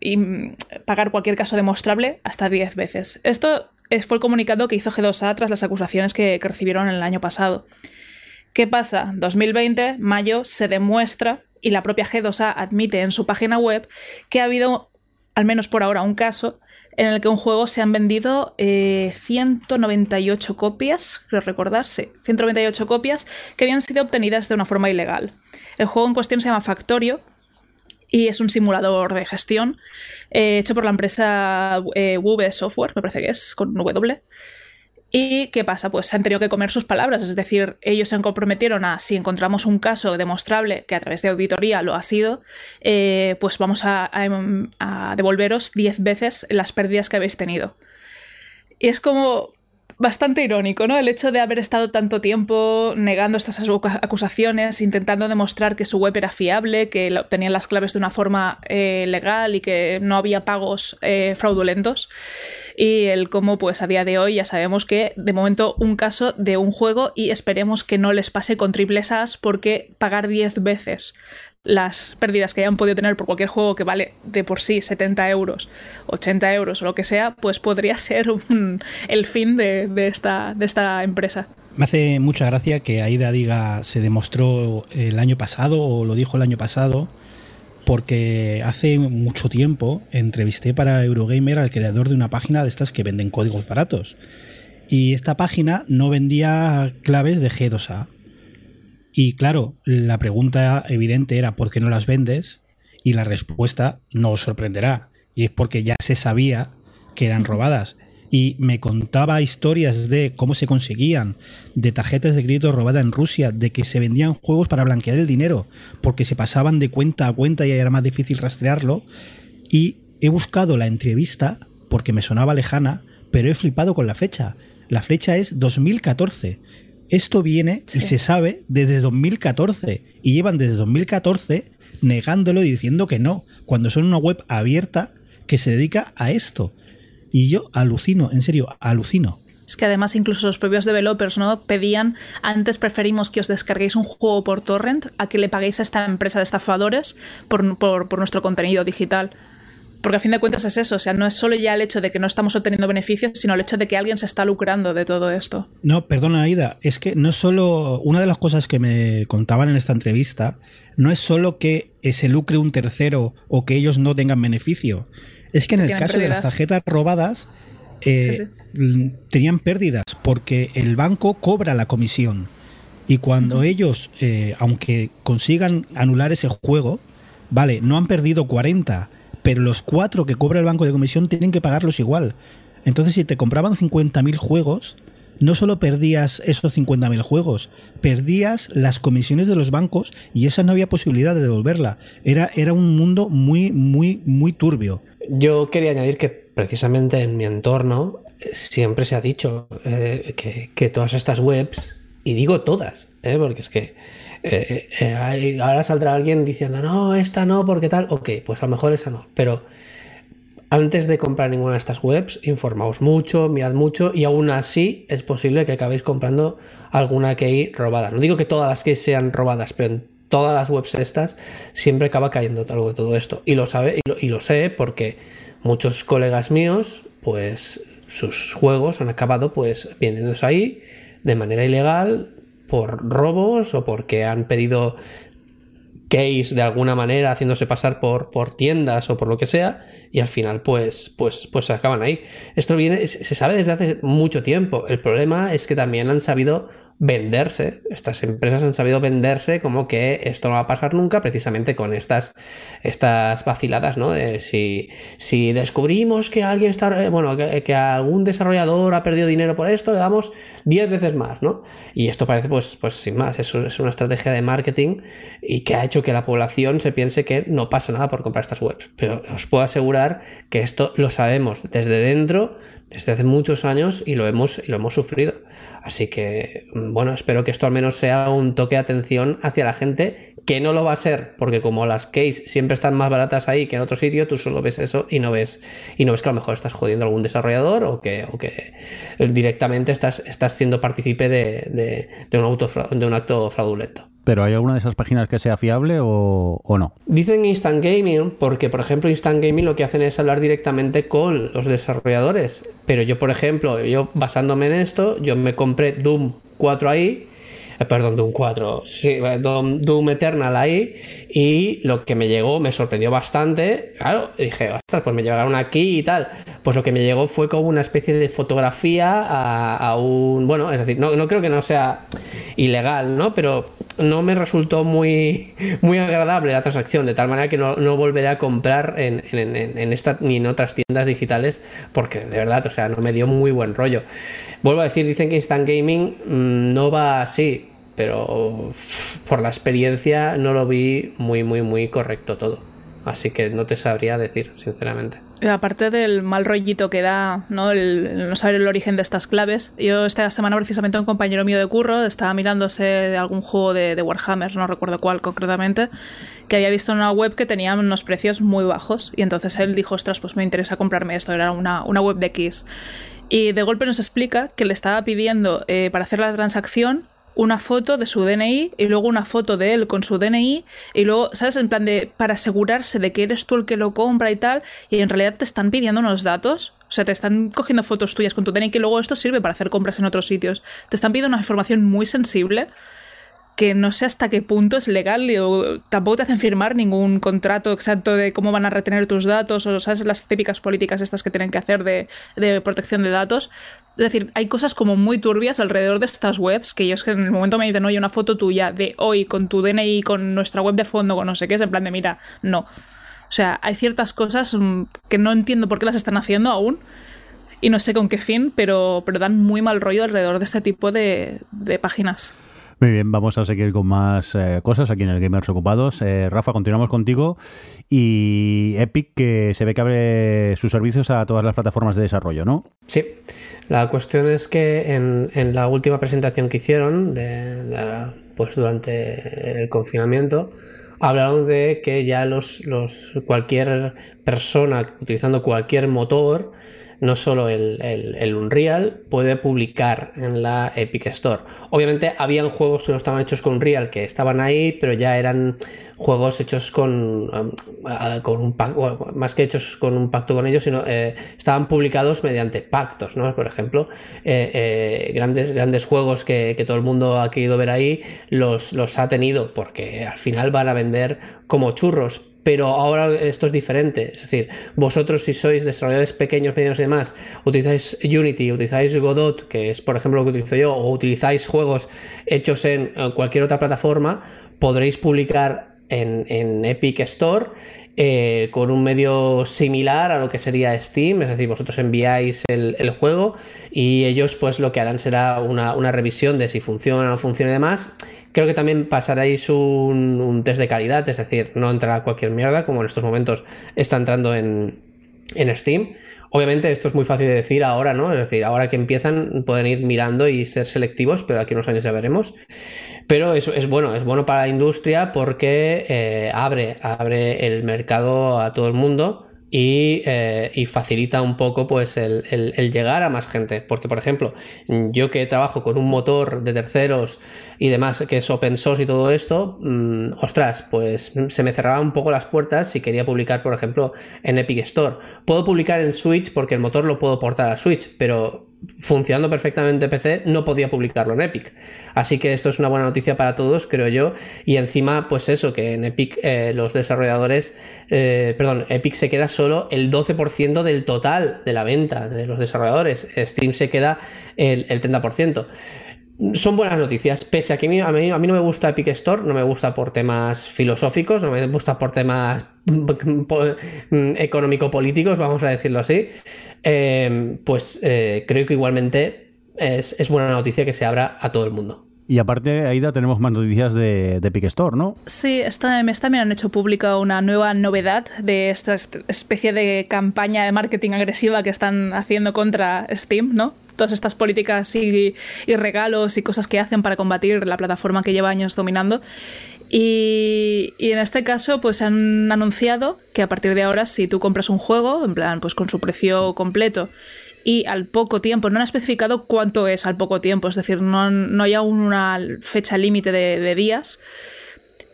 pagar cualquier caso demostrable hasta 10 veces. Esto fue el comunicado que hizo G2A tras las acusaciones que, recibieron el año pasado. ¿Qué pasa? 2020, mayo, se demuestra y la propia G2A admite en su página web que ha habido, al menos por ahora, un caso en el que un juego se han vendido 198 eh, copias, creo recordarse, 198 copias que habían sido obtenidas de una forma ilegal. El juego en cuestión se llama Factorio y es un simulador de gestión eh, hecho por la empresa eh, Software, me parece que es, con W. ¿Y qué pasa? Pues han tenido que comer sus palabras, es decir, ellos se comprometieron a, si encontramos un caso demostrable que a través de auditoría lo ha sido, eh, pues vamos a, a devolveros 10 veces las pérdidas que habéis tenido. Y es como, bastante irónico, ¿no? El hecho de haber estado tanto tiempo negando estas acusaciones, intentando demostrar que su web era fiable, que obtenían las claves de una forma eh, legal y que no había pagos eh, fraudulentos. Y el cómo, pues a día de hoy ya sabemos que de momento un caso de un juego y esperemos que no les pase con triples as porque pagar 10 veces las pérdidas que hayan podido tener por cualquier juego que vale de por sí 70 euros, 80 euros o lo que sea, pues podría <laughs> ser el fin de, esta, de esta empresa. Me hace mucha gracia que Aida diga se demostró el año pasado o lo dijo el año pasado, porque hace mucho tiempo entrevisté para Eurogamer al creador de una página de estas que venden códigos baratos. Y esta página no vendía claves de G2A, y claro, la pregunta evidente era ¿por qué no las vendes? Y la respuesta no os sorprenderá. Y es porque ya se sabía que eran robadas. Y me contaba historias de cómo se conseguían, de tarjetas de crédito robadas en Rusia, de que se vendían juegos para blanquear el dinero, porque se pasaban de cuenta a cuenta y era más difícil rastrearlo. Y he buscado la entrevista porque me sonaba lejana, pero he flipado con la fecha. La fecha es 2014. Esto viene y se sabe desde 2014 y llevan desde 2014 negándolo y diciendo que no, cuando son una web abierta que se dedica a esto. Y yo alucino, en serio, alucino. Es que además incluso los propios developers no pedían antes preferimos que os descarguéis un juego por torrent a que le paguéis a esta empresa de estafadores por, por nuestro contenido digital. Porque a fin de cuentas es eso, o sea, no es solo ya el hecho de que no estamos obteniendo beneficios, sino el hecho de que alguien se está lucrando de todo esto. No, perdona, Aida, es que no solo. Una de las cosas que me contaban en esta entrevista no es solo que se lucre un tercero o que ellos no tengan beneficio. Es que en el caso de las tarjetas robadas, eh, tenían pérdidas porque el banco cobra la comisión. Y cuando ellos, eh, aunque consigan anular ese juego, vale, no han perdido 40, pero los cuatro que cobra el banco de comisión tienen que pagarlos igual. Entonces, si te compraban 50.000 juegos, no solo perdías esos 50.000 juegos, perdías las comisiones de los bancos y esa no había posibilidad de devolverla. Era, era un mundo muy, muy, muy turbio. Yo quería añadir que precisamente en mi entorno eh, siempre se ha dicho eh, que, que, todas estas webs, y digo todas, eh, porque es que eh, eh, ahora saldrá alguien diciendo, no, esta no, porque tal. Ok, pues a lo mejor esa no. Pero antes de comprar ninguna de estas webs, informaos mucho, mirad mucho y aún así es posible que acabéis comprando alguna key robada. No digo que todas las keys sean robadas, pero en todas las webs estas siempre acaba cayendo algo de todo esto. Y lo sabe, y lo, y lo sé porque muchos colegas míos, pues sus juegos han acabado pues vendiéndose ahí de manera ilegal por robos o porque han pedido case de alguna manera haciéndose pasar por, por tiendas o por lo que sea y al final pues pues pues se acaban ahí. Esto viene se sabe desde hace mucho tiempo. El problema es que también han sabido venderse. Estas empresas han sabido venderse como que esto no va a pasar nunca, precisamente con estas, estas vaciladas, ¿no? De si, si descubrimos que alguien está, eh, bueno, que, algún desarrollador ha perdido dinero por esto, le damos 10 veces más, ¿no? Y esto parece, pues, pues sin más, eso es una estrategia de marketing y que ha hecho que la población se piense que no pasa nada por comprar estas webs. Pero os puedo asegurar que esto lo sabemos desde dentro desde hace muchos años y lo hemos, y lo hemos sufrido. Así que, bueno, espero que esto al menos sea un toque de atención hacia la gente, que no lo va a ser, porque como las case siempre están más baratas ahí que en otro sitio, tú solo ves eso y no ves, y no ves que a lo mejor estás jodiendo a algún desarrollador o que, o que directamente estás, estás siendo partícipe de, de, un auto, de un acto fraudulento. ¿Pero hay alguna de esas páginas que sea fiable o, no? Dicen Instant Gaming porque, por ejemplo, Instant Gaming lo que hacen es hablar directamente con los desarrolladores. Pero yo, por ejemplo, yo basándome en esto, yo me compré Doom 4 ahí. Eh, perdón, Doom 4. Sí, Doom, Doom, Eternal ahí. Y lo que me llegó me sorprendió bastante. Claro, dije, ostras, pues me llegaron aquí y tal. Pues lo que me llegó fue como una especie de fotografía a, un. Bueno, es decir, no, no creo que no sea ilegal, ¿no? Pero no me resultó muy, <laughs> muy agradable la transacción, de tal manera que no, no volveré a comprar en, en, en, esta ni en otras tiendas digitales, porque de verdad, o sea, no me dio muy buen rollo. Vuelvo a decir, dicen que Instant Gaming mm, no va así, pero por la experiencia no lo vi muy, muy, muy correcto todo. Así que no te sabría decir, sinceramente. Aparte del mal rollito que da, ¿no? Saber el origen de estas claves. Yo esta semana precisamente un compañero mío de curro estaba mirándose algún juego de, Warhammer, no recuerdo cuál concretamente, que había visto en una web que tenía unos precios muy bajos. Y entonces él dijo, ostras, pues me interesa comprarme esto. Era una, una web de X. Y de golpe nos explica que le estaba pidiendo eh, para hacer la transacción una foto de su DNI y luego una foto de él con su DNI y luego, ¿sabes? En plan de para asegurarse de que eres tú el que lo compra y tal y en realidad te están pidiendo unos datos. O sea, te están cogiendo fotos tuyas con tu DNI y luego esto sirve para hacer compras en otros sitios. Te están pidiendo una información muy sensible que no sé hasta qué punto es legal o tampoco te hacen firmar ningún contrato exacto de cómo van a retener tus datos o sabes las típicas políticas estas que tienen que hacer de, protección de datos. Es decir, hay cosas como muy turbias alrededor de estas webs que ellos que en el momento me dicen, oye, una foto tuya de hoy con tu DNI, con nuestra web de fondo, con no sé qué, es en plan de, mira, no. O sea, hay ciertas cosas mm, que no entiendo por qué las están haciendo aún y no sé con qué fin, pero, dan muy mal rollo alrededor de este tipo de páginas. Muy bien, vamos a seguir con más eh, cosas aquí en el Gamers Ocupados. Eh, Rafa, continuamos contigo. Y Epic, que se ve que abre sus servicios a todas las plataformas de desarrollo, ¿no? Sí. La cuestión es que en, en la última presentación que hicieron, de la, pues durante el confinamiento, hablaron de que ya los, los cualquier persona utilizando cualquier motor no solo el, el, el, Unreal, puede publicar en la Epic Store. Obviamente habían juegos que no estaban hechos con Unreal, que estaban ahí, pero ya eran juegos hechos con, con un pacto, más que hechos con un pacto con ellos, sino eh, estaban publicados mediante pactos, ¿no? Por ejemplo, eh, eh, grandes, grandes juegos que, que, todo el mundo ha querido ver ahí, los, los ha tenido, porque al final van a vender como churros pero ahora esto es diferente. Es decir, vosotros si sois desarrolladores pequeños, medianos y demás, utilizáis Unity, utilizáis Godot, que es por ejemplo lo que utilizo yo, o utilizáis juegos hechos en cualquier otra plataforma, podréis publicar en, en Epic Store eh, con un medio similar a lo que sería Steam, es decir, vosotros enviáis el, juego y ellos pues lo que harán será una, una, revisión de si funciona o no funciona y demás. Creo que también pasaréis un, un, test de calidad, es decir, no entrará cualquier mierda como en estos momentos está entrando en, en Steam. Obviamente esto es muy fácil de decir ahora, ¿no? Es decir, ahora que empiezan pueden ir mirando y ser selectivos, pero aquí unos años ya veremos. Pero es, es bueno, es bueno para la industria porque eh, abre, abre el mercado a todo el mundo y, eh, y, facilita un poco pues el, el, el, llegar a más gente. Porque, por ejemplo, yo que trabajo con un motor de terceros y demás, que es open source y todo esto, mmm, ostras, pues se me cerraban un poco las puertas si quería publicar, por ejemplo, en Epic Store. Puedo publicar en Switch porque el motor lo puedo portar a Switch, pero funcionando perfectamente PC, no podía publicarlo en Epic. Así que esto es una buena noticia para todos, creo yo. Y encima, pues eso, que en Epic eh, los desarrolladores, eh, perdón, Epic se queda solo el 12% del total de la venta de los desarrolladores. Steam se queda el, el 30% son buenas noticias, pese a que a mí, a mí, no me gusta Epic Store, no me gusta por temas filosóficos, no me gusta por temas <laughs> económico-políticos, vamos a decirlo así, eh, pues eh, creo que igualmente es, es, buena noticia que se abra a todo el mundo. Y aparte, Aida, tenemos más noticias de, de Epic Store, ¿no? Sí, esta mes también han hecho pública una nueva novedad de esta especie de campaña de marketing agresiva que están haciendo contra Steam, ¿no? todas estas políticas y, y, regalos y cosas que hacen para combatir la plataforma que lleva años dominando. Y, y, en este caso, pues han anunciado que a partir de ahora, si tú compras un juego, en plan, pues con su precio completo, y al poco tiempo, no han especificado cuánto es al poco tiempo, es decir, no, no hay aún una fecha límite de, de días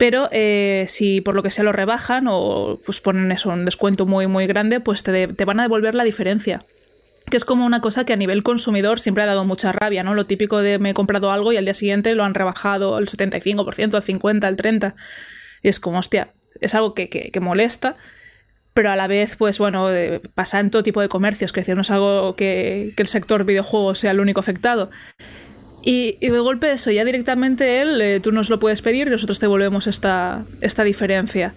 pero eh, si por lo que sea lo rebajan o pues ponen eso, un descuento muy muy grande, pues te, te van a devolver la diferencia que es como una cosa que a nivel consumidor siempre ha dado mucha rabia, ¿no? Lo típico de me he comprado algo y al día siguiente lo han rebajado al 75%, al 50%, al 30%. Y es como, hostia, es algo que, que, que molesta, pero a la vez, pues bueno, eh, pasa en todo tipo de comercios, que es algo que, que el sector videojuegos sea el único afectado. Y, y de golpe eso, ya directamente él, eh, tú nos lo puedes pedir y nosotros te volvemos esta, esta diferencia.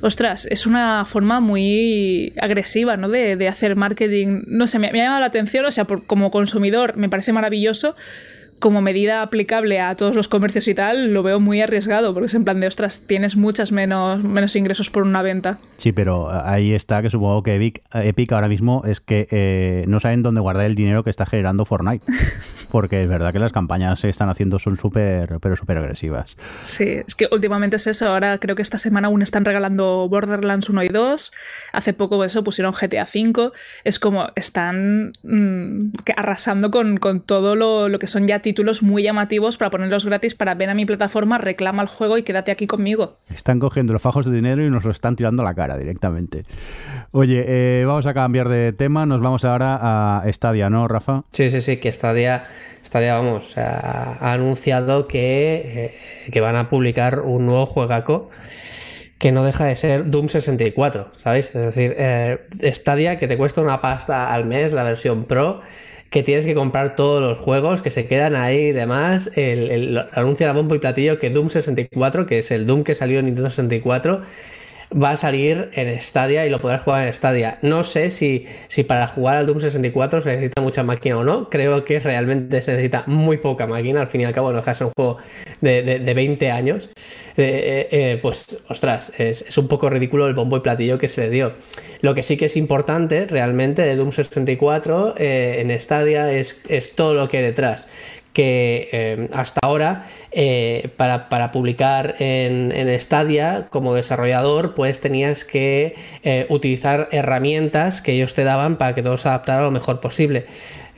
Ostras, es una forma muy agresiva, ¿no? De, de hacer marketing. No sé, me, ha llamado la atención, o sea, como consumidor me parece maravilloso, como medida aplicable a todos los comercios y tal, lo veo muy arriesgado, porque es en plan de, ostras, tienes muchas menos, menos ingresos por una venta. Sí, pero ahí está que supongo que Epic, Epic ahora mismo es que eh, no saben dónde guardar el dinero que está generando Fortnite. <laughs> Porque es verdad que las campañas que están haciendo son súper, pero súper agresivas. Sí, es que últimamente es eso. Ahora creo que esta semana aún están regalando Borderlands 1 y 2. Hace poco eso pusieron GTA 5. Es como están mmm, arrasando con, con todo lo, lo que son ya títulos muy llamativos para ponerlos gratis para ven a mi plataforma, reclama el juego y quédate aquí conmigo. Están cogiendo los fajos de dinero y nos lo están tirando a la cara directamente. Oye, eh, vamos a cambiar de tema, nos vamos ahora a Stadia, ¿no, Rafa? Sí, sí, sí, que Stadia, Stadia vamos, ha, ha anunciado que, eh, que van a publicar un nuevo juegaco que no deja de ser Doom 64, ¿sabéis? Es decir, eh, Stadia que te cuesta una pasta al mes, la versión Pro, que tienes que comprar todos los juegos que se quedan ahí y demás. El, anuncia la bombo y platillo que Doom 64, que es el Doom que salió en Nintendo 64, va a salir en Stadia y lo podrás jugar en Stadia. No sé si, si para jugar al Doom 64 se necesita mucha máquina o no. Creo que realmente se necesita muy poca máquina. Al fin y al cabo, no deja de ser un juego de, de, de 20 años. Eh, eh, pues, ostras, es, un poco ridículo el bombo y platillo que se le dio. Lo que sí que es importante realmente de Doom 64 eh, en Stadia es, es todo lo que hay detrás que eh, hasta ahora eh, para, para, publicar en, en, Stadia como desarrollador pues tenías que eh, utilizar herramientas que ellos te daban para que todo se adaptara lo mejor posible.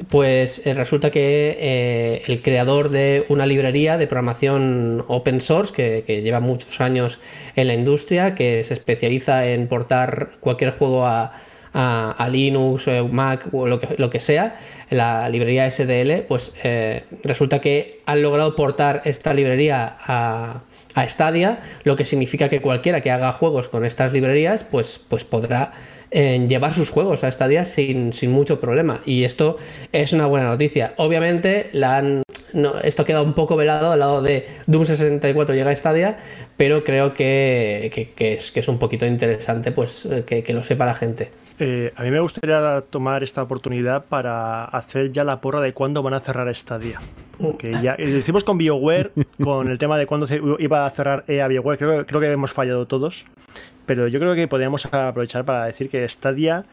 Pues resulta que el creador de una librería de programación open source que, que, lleva muchos años en la industria que se especializa en portar cualquier juego a a, a Linux, o Mac o lo que, lo que sea, la librería SDL, pues eh, resulta que han logrado portar esta librería a, Stadia, lo que significa que cualquiera que haga juegos con estas librerías, pues, pues podrá eh, llevar sus juegos a Stadia sin, sin, mucho problema. Y esto es una buena noticia. Obviamente, la han, esto queda un poco velado al lado de Doom 64 llega a Stadia, pero creo que, que, que, es, que es un poquito interesante pues que lo sepa la gente. Eh, a mí me gustaría tomar esta oportunidad para hacer ya la porra de cuándo van a cerrar esta día. Que ya lo hicimos con BioWare, <laughs> con el tema de cuándo se iba a cerrar EA BioWare. Creo, creo que hemos fallado todos. Pero yo creo que podríamos aprovechar para decir que Stadia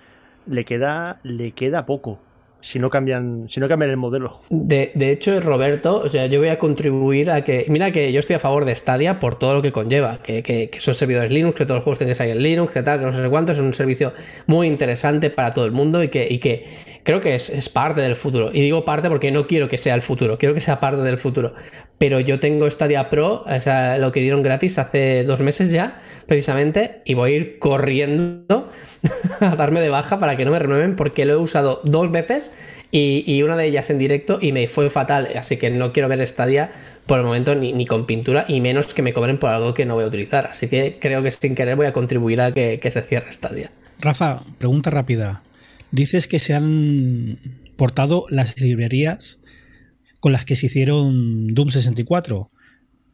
le queda, le queda poco si no cambian, si no cambian el modelo. De, de, hecho, Roberto, o sea, yo voy a contribuir a que. Mira que yo estoy a favor de Stadia por todo lo que conlleva, que, que, son servidores Linux, que todos los juegos tienen que salir en Linux, que tal, que no sé cuánto, es un servicio muy interesante para todo el mundo y que creo que es, parte del futuro. Y digo parte porque no quiero que sea el futuro, quiero que sea parte del futuro. Pero yo tengo Stadia Pro, o sea, lo que dieron gratis hace dos meses ya, precisamente, y voy a ir corriendo <laughs> a darme de baja para que no me renueven porque lo he usado dos veces y, una de ellas en directo y me fue fatal. Así que no quiero ver Stadia por el momento ni, ni, con pintura y menos que me cobren por algo que no voy a utilizar. Así que creo que sin querer voy a contribuir a que, que se cierre Stadia. Rafa, pregunta rápida. Dices que se han portado las librerías con las que se hicieron Doom 64.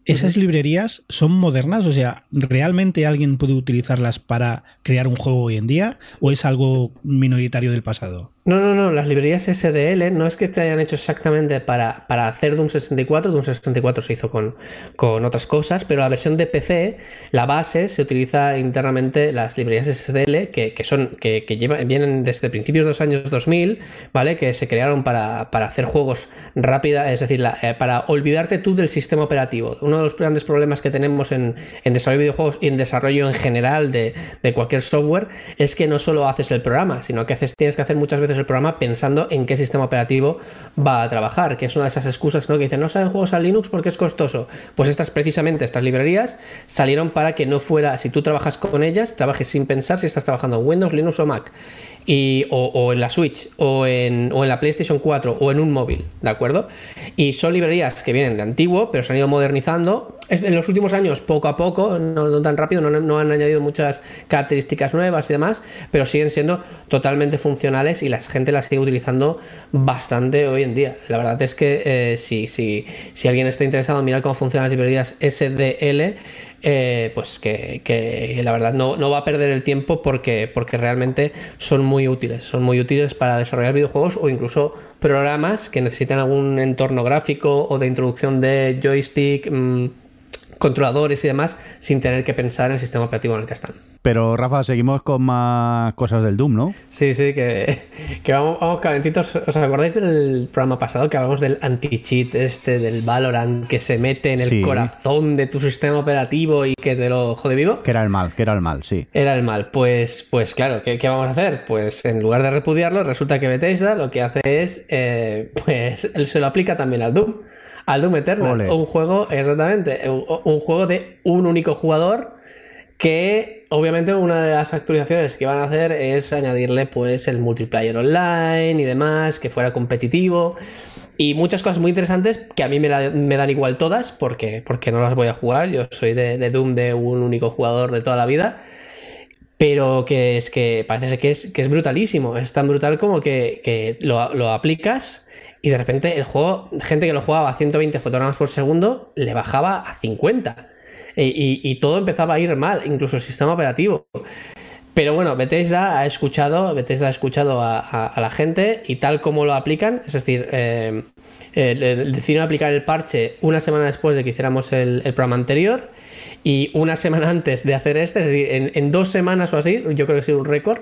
¿Esas librerías son modernas? O sea, ¿realmente alguien puede utilizarlas para crear un juego hoy en día? ¿O es algo minoritario del pasado? No, no, no, las librerías SDL no es que te hayan hecho exactamente para, para hacer Doom 64, Doom 64 se hizo con, con otras cosas, pero la versión de PC, la base, se utiliza internamente las librerías SDL que, que son, que, que vienen desde principios de los años 2000, ¿vale? Que se crearon para, para hacer juegos rápida, es decir, eh, para olvidarte tú del sistema operativo. Uno de los grandes problemas que tenemos en, en desarrollo de videojuegos y en desarrollo en general de, de cualquier software es que no solo haces el programa, sino que haces, tienes que hacer muchas veces el programa pensando en qué sistema operativo va a trabajar, que es una de esas excusas ¿no? que dicen no salen juegos a Linux porque es costoso. Pues estas precisamente, estas librerías salieron para que no fuera, si tú trabajas con ellas, trabajes sin pensar si estás trabajando en Windows, Linux o Mac. Y, o, o, en la Switch, o en, o en la PlayStation 4, o en un móvil, ¿de acuerdo? Y son librerías que vienen de antiguo, pero se han ido modernizando en los últimos años, poco a poco, no, tan rápido, no, han añadido muchas características nuevas y demás, pero siguen siendo totalmente funcionales y la gente las sigue utilizando bastante hoy en día. La verdad es que eh, si, si, si alguien está interesado en mirar cómo funcionan las librerías SDL, eh, pues que, la verdad no, no, va a perder el tiempo porque, porque realmente son muy útiles. Son muy útiles para desarrollar videojuegos o incluso programas que necesitan algún entorno gráfico o de introducción de joystick. Mm, controladores y demás sin tener que pensar en el sistema operativo en el que están. Pero Rafa, seguimos con más cosas del Doom, ¿no? Sí, sí, que, vamos, calentitos. ¿Os acordáis del programa pasado que hablamos del anti-cheat este, del Valorant, que se mete en el corazón de tu sistema operativo y que te lo jode vivo? Que era el mal, que era el mal, sí. Era el mal. Pues, pues claro, ¿qué, vamos a hacer? Pues en lugar de repudiarlo, resulta que Bethesda lo que hace es, eh, pues, <laughs> se lo aplica también al Doom al Doom Eternal. Un juego, exactamente, un, juego de un único jugador que obviamente una de las actualizaciones que van a hacer es añadirle pues el multiplayer online y demás, que fuera competitivo y muchas cosas muy interesantes que a mí me, dan igual todas porque, porque no las voy a jugar, yo soy de, Doom de un único jugador de toda la vida. Pero que es que parece que es, que es brutalísimo. Es tan brutal como que, lo, lo aplicas y de repente el juego, gente que lo jugaba a 120 fotogramas por segundo, le bajaba a 50. Y, todo empezaba a ir mal, incluso el sistema operativo. Pero bueno, Bethesda ha escuchado, Bethesda ha escuchado a, la gente y tal como lo aplican, es decir, eh, decidieron aplicar el parche una semana después de que hiciéramos el, programa anterior y una semana <laughs> antes de hacer este, es decir, en, en dos semanas o así, yo creo que ha sido un récord,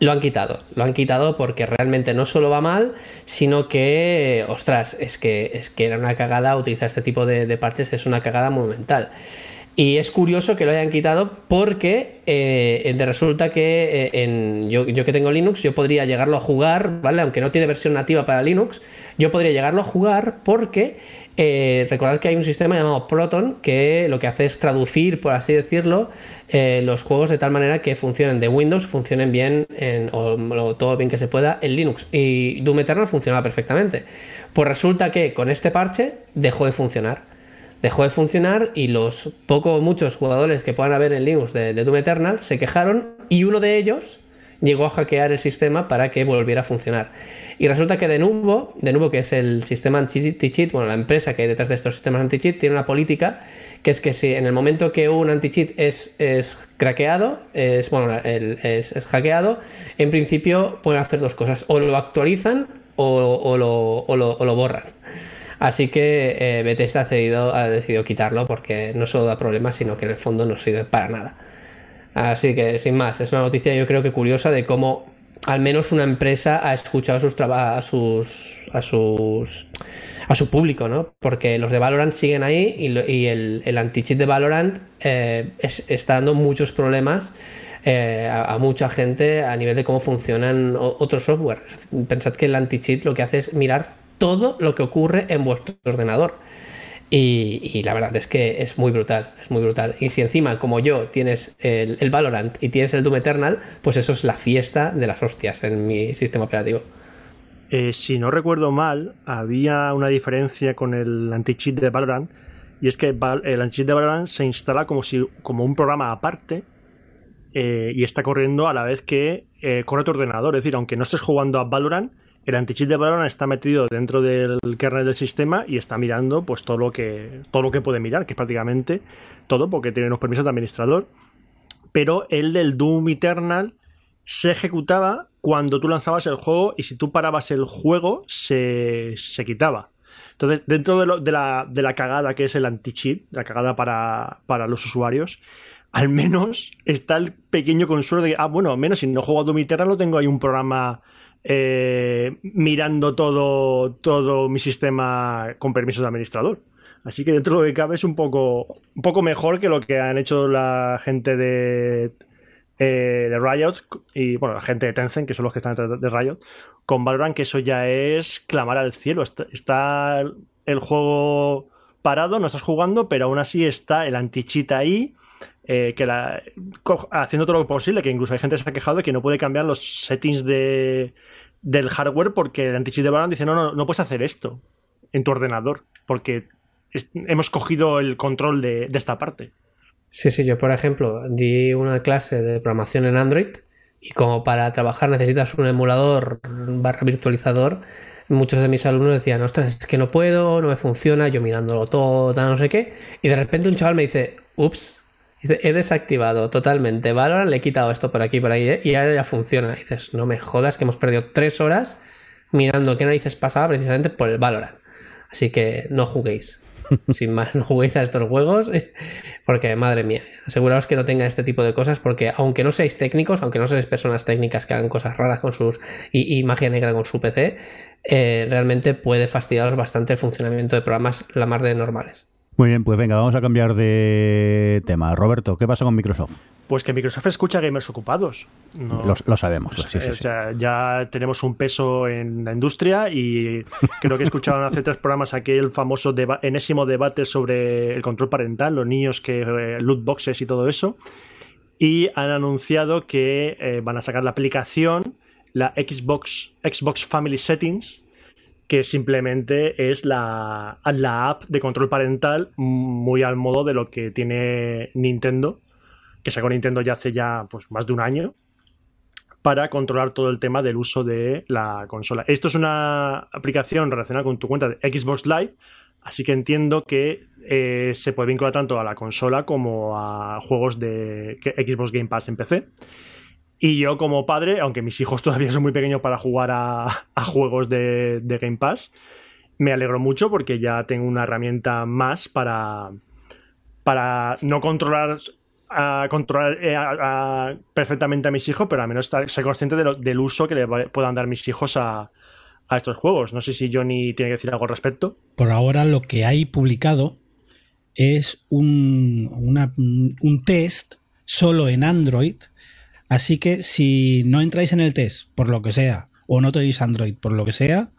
lo han quitado, lo han quitado porque realmente no solo va mal, sino que, ostras, es que, es que era una cagada utilizar este tipo de, parches, es una cagada monumental. Y es curioso que lo hayan quitado porque eh, resulta que eh, yo, que tengo Linux, yo podría llegarlo a jugar, ¿vale? Aunque no tiene versión nativa para Linux, yo podría llegarlo a jugar porque eh, recordad que hay un sistema llamado Proton que lo que hace es traducir, por así decirlo, los juegos de tal manera que funcionen de Windows, funcionen bien en, o, todo bien que se pueda en Linux. Y Doom Eternal funcionaba perfectamente. Pues resulta que con este parche dejó de funcionar. Dejó de funcionar y los poco muchos jugadores que puedan haber en Linux de, de Doom Eternal se quejaron y uno de ellos llegó a hackear el sistema para que volviera a funcionar. Y resulta que de nuevo, de nuevo que es el sistema anti-cheat, bueno, la empresa que hay detrás de estos sistemas anti-cheat tiene una política que es que si en el momento que un anti-cheat es, es craqueado, es, bueno, es, hackeado, en principio pueden hacer dos cosas, o lo actualizan o, lo, borran. Así que eh, Bethesda ha decidido, ha decidido quitarlo porque no solo da problemas, sino que en el fondo no sirve para nada. Así que, sin más, es una noticia yo creo que curiosa de cómo al menos una empresa ha escuchado sus a sus a sus a su público, ¿no? Porque los de Valorant siguen ahí y, el, el anti-cheat de Valorant eh, está dando muchos problemas eh, a, mucha gente a nivel de cómo funcionan otros software. Pensad que el anti-cheat lo que hace es mirar todo lo que ocurre en vuestro ordenador. Y, la verdad es que es muy brutal, es muy brutal. Y si encima, como yo, tienes el, Valorant y tienes el Doom Eternal, pues eso es la fiesta de las hostias en mi sistema operativo. Eh, si no recuerdo mal, había una diferencia con el anti-cheat de Valorant, y es que el anti-cheat de Valorant se instala como, si, como un programa aparte eh, y está corriendo a la vez que eh, corre tu ordenador. Es decir, aunque no estés jugando a Valorant, el anti-cheat de Valorant está metido dentro del kernel del sistema y está mirando pues todo lo que todo lo que puede mirar, que es prácticamente todo porque tiene unos permisos de administrador. Pero el del Doom Eternal se ejecutaba cuando tú lanzabas el juego y si tú parabas el juego se, quitaba. Entonces, dentro de, la, de, la, cagada que es el anti-cheat, la cagada para, para, los usuarios, al menos está el pequeño consuelo de, ah, bueno, al menos si no juego a Doom Eternal, lo tengo ahí un programa eh, mirando todo, todo mi sistema con permisos de administrador. Así que dentro de lo que cabe es un poco, un poco mejor que lo que han hecho la gente de, eh, de Riot y bueno, la gente de Tencent, que son los que están detrás de Riot, con Valorant, que eso ya es clamar al cielo. Está, el juego parado, no estás jugando, pero aún así está el anti-cheat ahí. Eh, que haciendo todo lo posible, que incluso hay gente que se ha quejado de que no puede cambiar los settings de, del hardware porque el anti-cheat de dice, no, no, no puedes hacer esto en tu ordenador, porque hemos cogido el control de, esta parte. Sí, sí, yo por ejemplo di una clase de programación en Android y como para trabajar necesitas un emulador barra virtualizador, muchos de mis alumnos decían, ostras, es que no puedo, no me funciona, yo mirándolo todo, no sé qué, y de repente un chaval me dice, ups, he desactivado totalmente Valorant, le he quitado esto por aquí, por ahí, ¿eh? y ahora ya funciona. dices, no me jodas que hemos perdido tres horas mirando qué narices pasaba precisamente por el Valorant. Así que no juguéis. <laughs> Sin más, no juguéis a estos juegos <laughs> porque, madre mía, aseguraos que no tengan este tipo de cosas porque aunque no seáis técnicos, aunque no seáis personas técnicas que hagan cosas raras con sus y, magia negra con su PC, eh, realmente puede fastidiaros bastante el funcionamiento de programas la más de normales. Muy bien, pues venga, vamos a cambiar de tema. Roberto, ¿qué pasa con Microsoft? Pues que Microsoft escucha gamers ocupados. Lo, sabemos. sí, sí, ya tenemos un peso en la industria y <laughs> creo que escucharon hace tres programas aquel famoso enésimo debate sobre el control parental, los niños que eh, loot boxes y todo eso. Y han anunciado que eh, van a sacar la aplicación, la Xbox, Xbox Family Settings, que simplemente es la, la app de control parental muy al modo de lo que tiene Nintendo, que sacó Nintendo ya hace ya pues, más de un año, para controlar todo el tema del uso de la consola. Esto es una aplicación relacionada con tu cuenta de Xbox Live, así que entiendo que eh, se puede vincular tanto a la consola como a juegos de Xbox Game Pass en PC. Y yo como padre, aunque mis hijos todavía son muy pequeños para jugar a, juegos de, Game Pass, me alegro mucho porque ya tengo una herramienta más para, para no controlar, controlar eh, perfectamente a mis hijos, pero al menos ser consciente del uso que le puedan dar mis hijos a, a estos juegos. No sé si Johnny tiene que decir algo al respecto. Por ahora lo que hay publicado es un, un test solo en Android Así que si no entráis en el test, por lo que sea, o no tenéis Android, por lo que sea,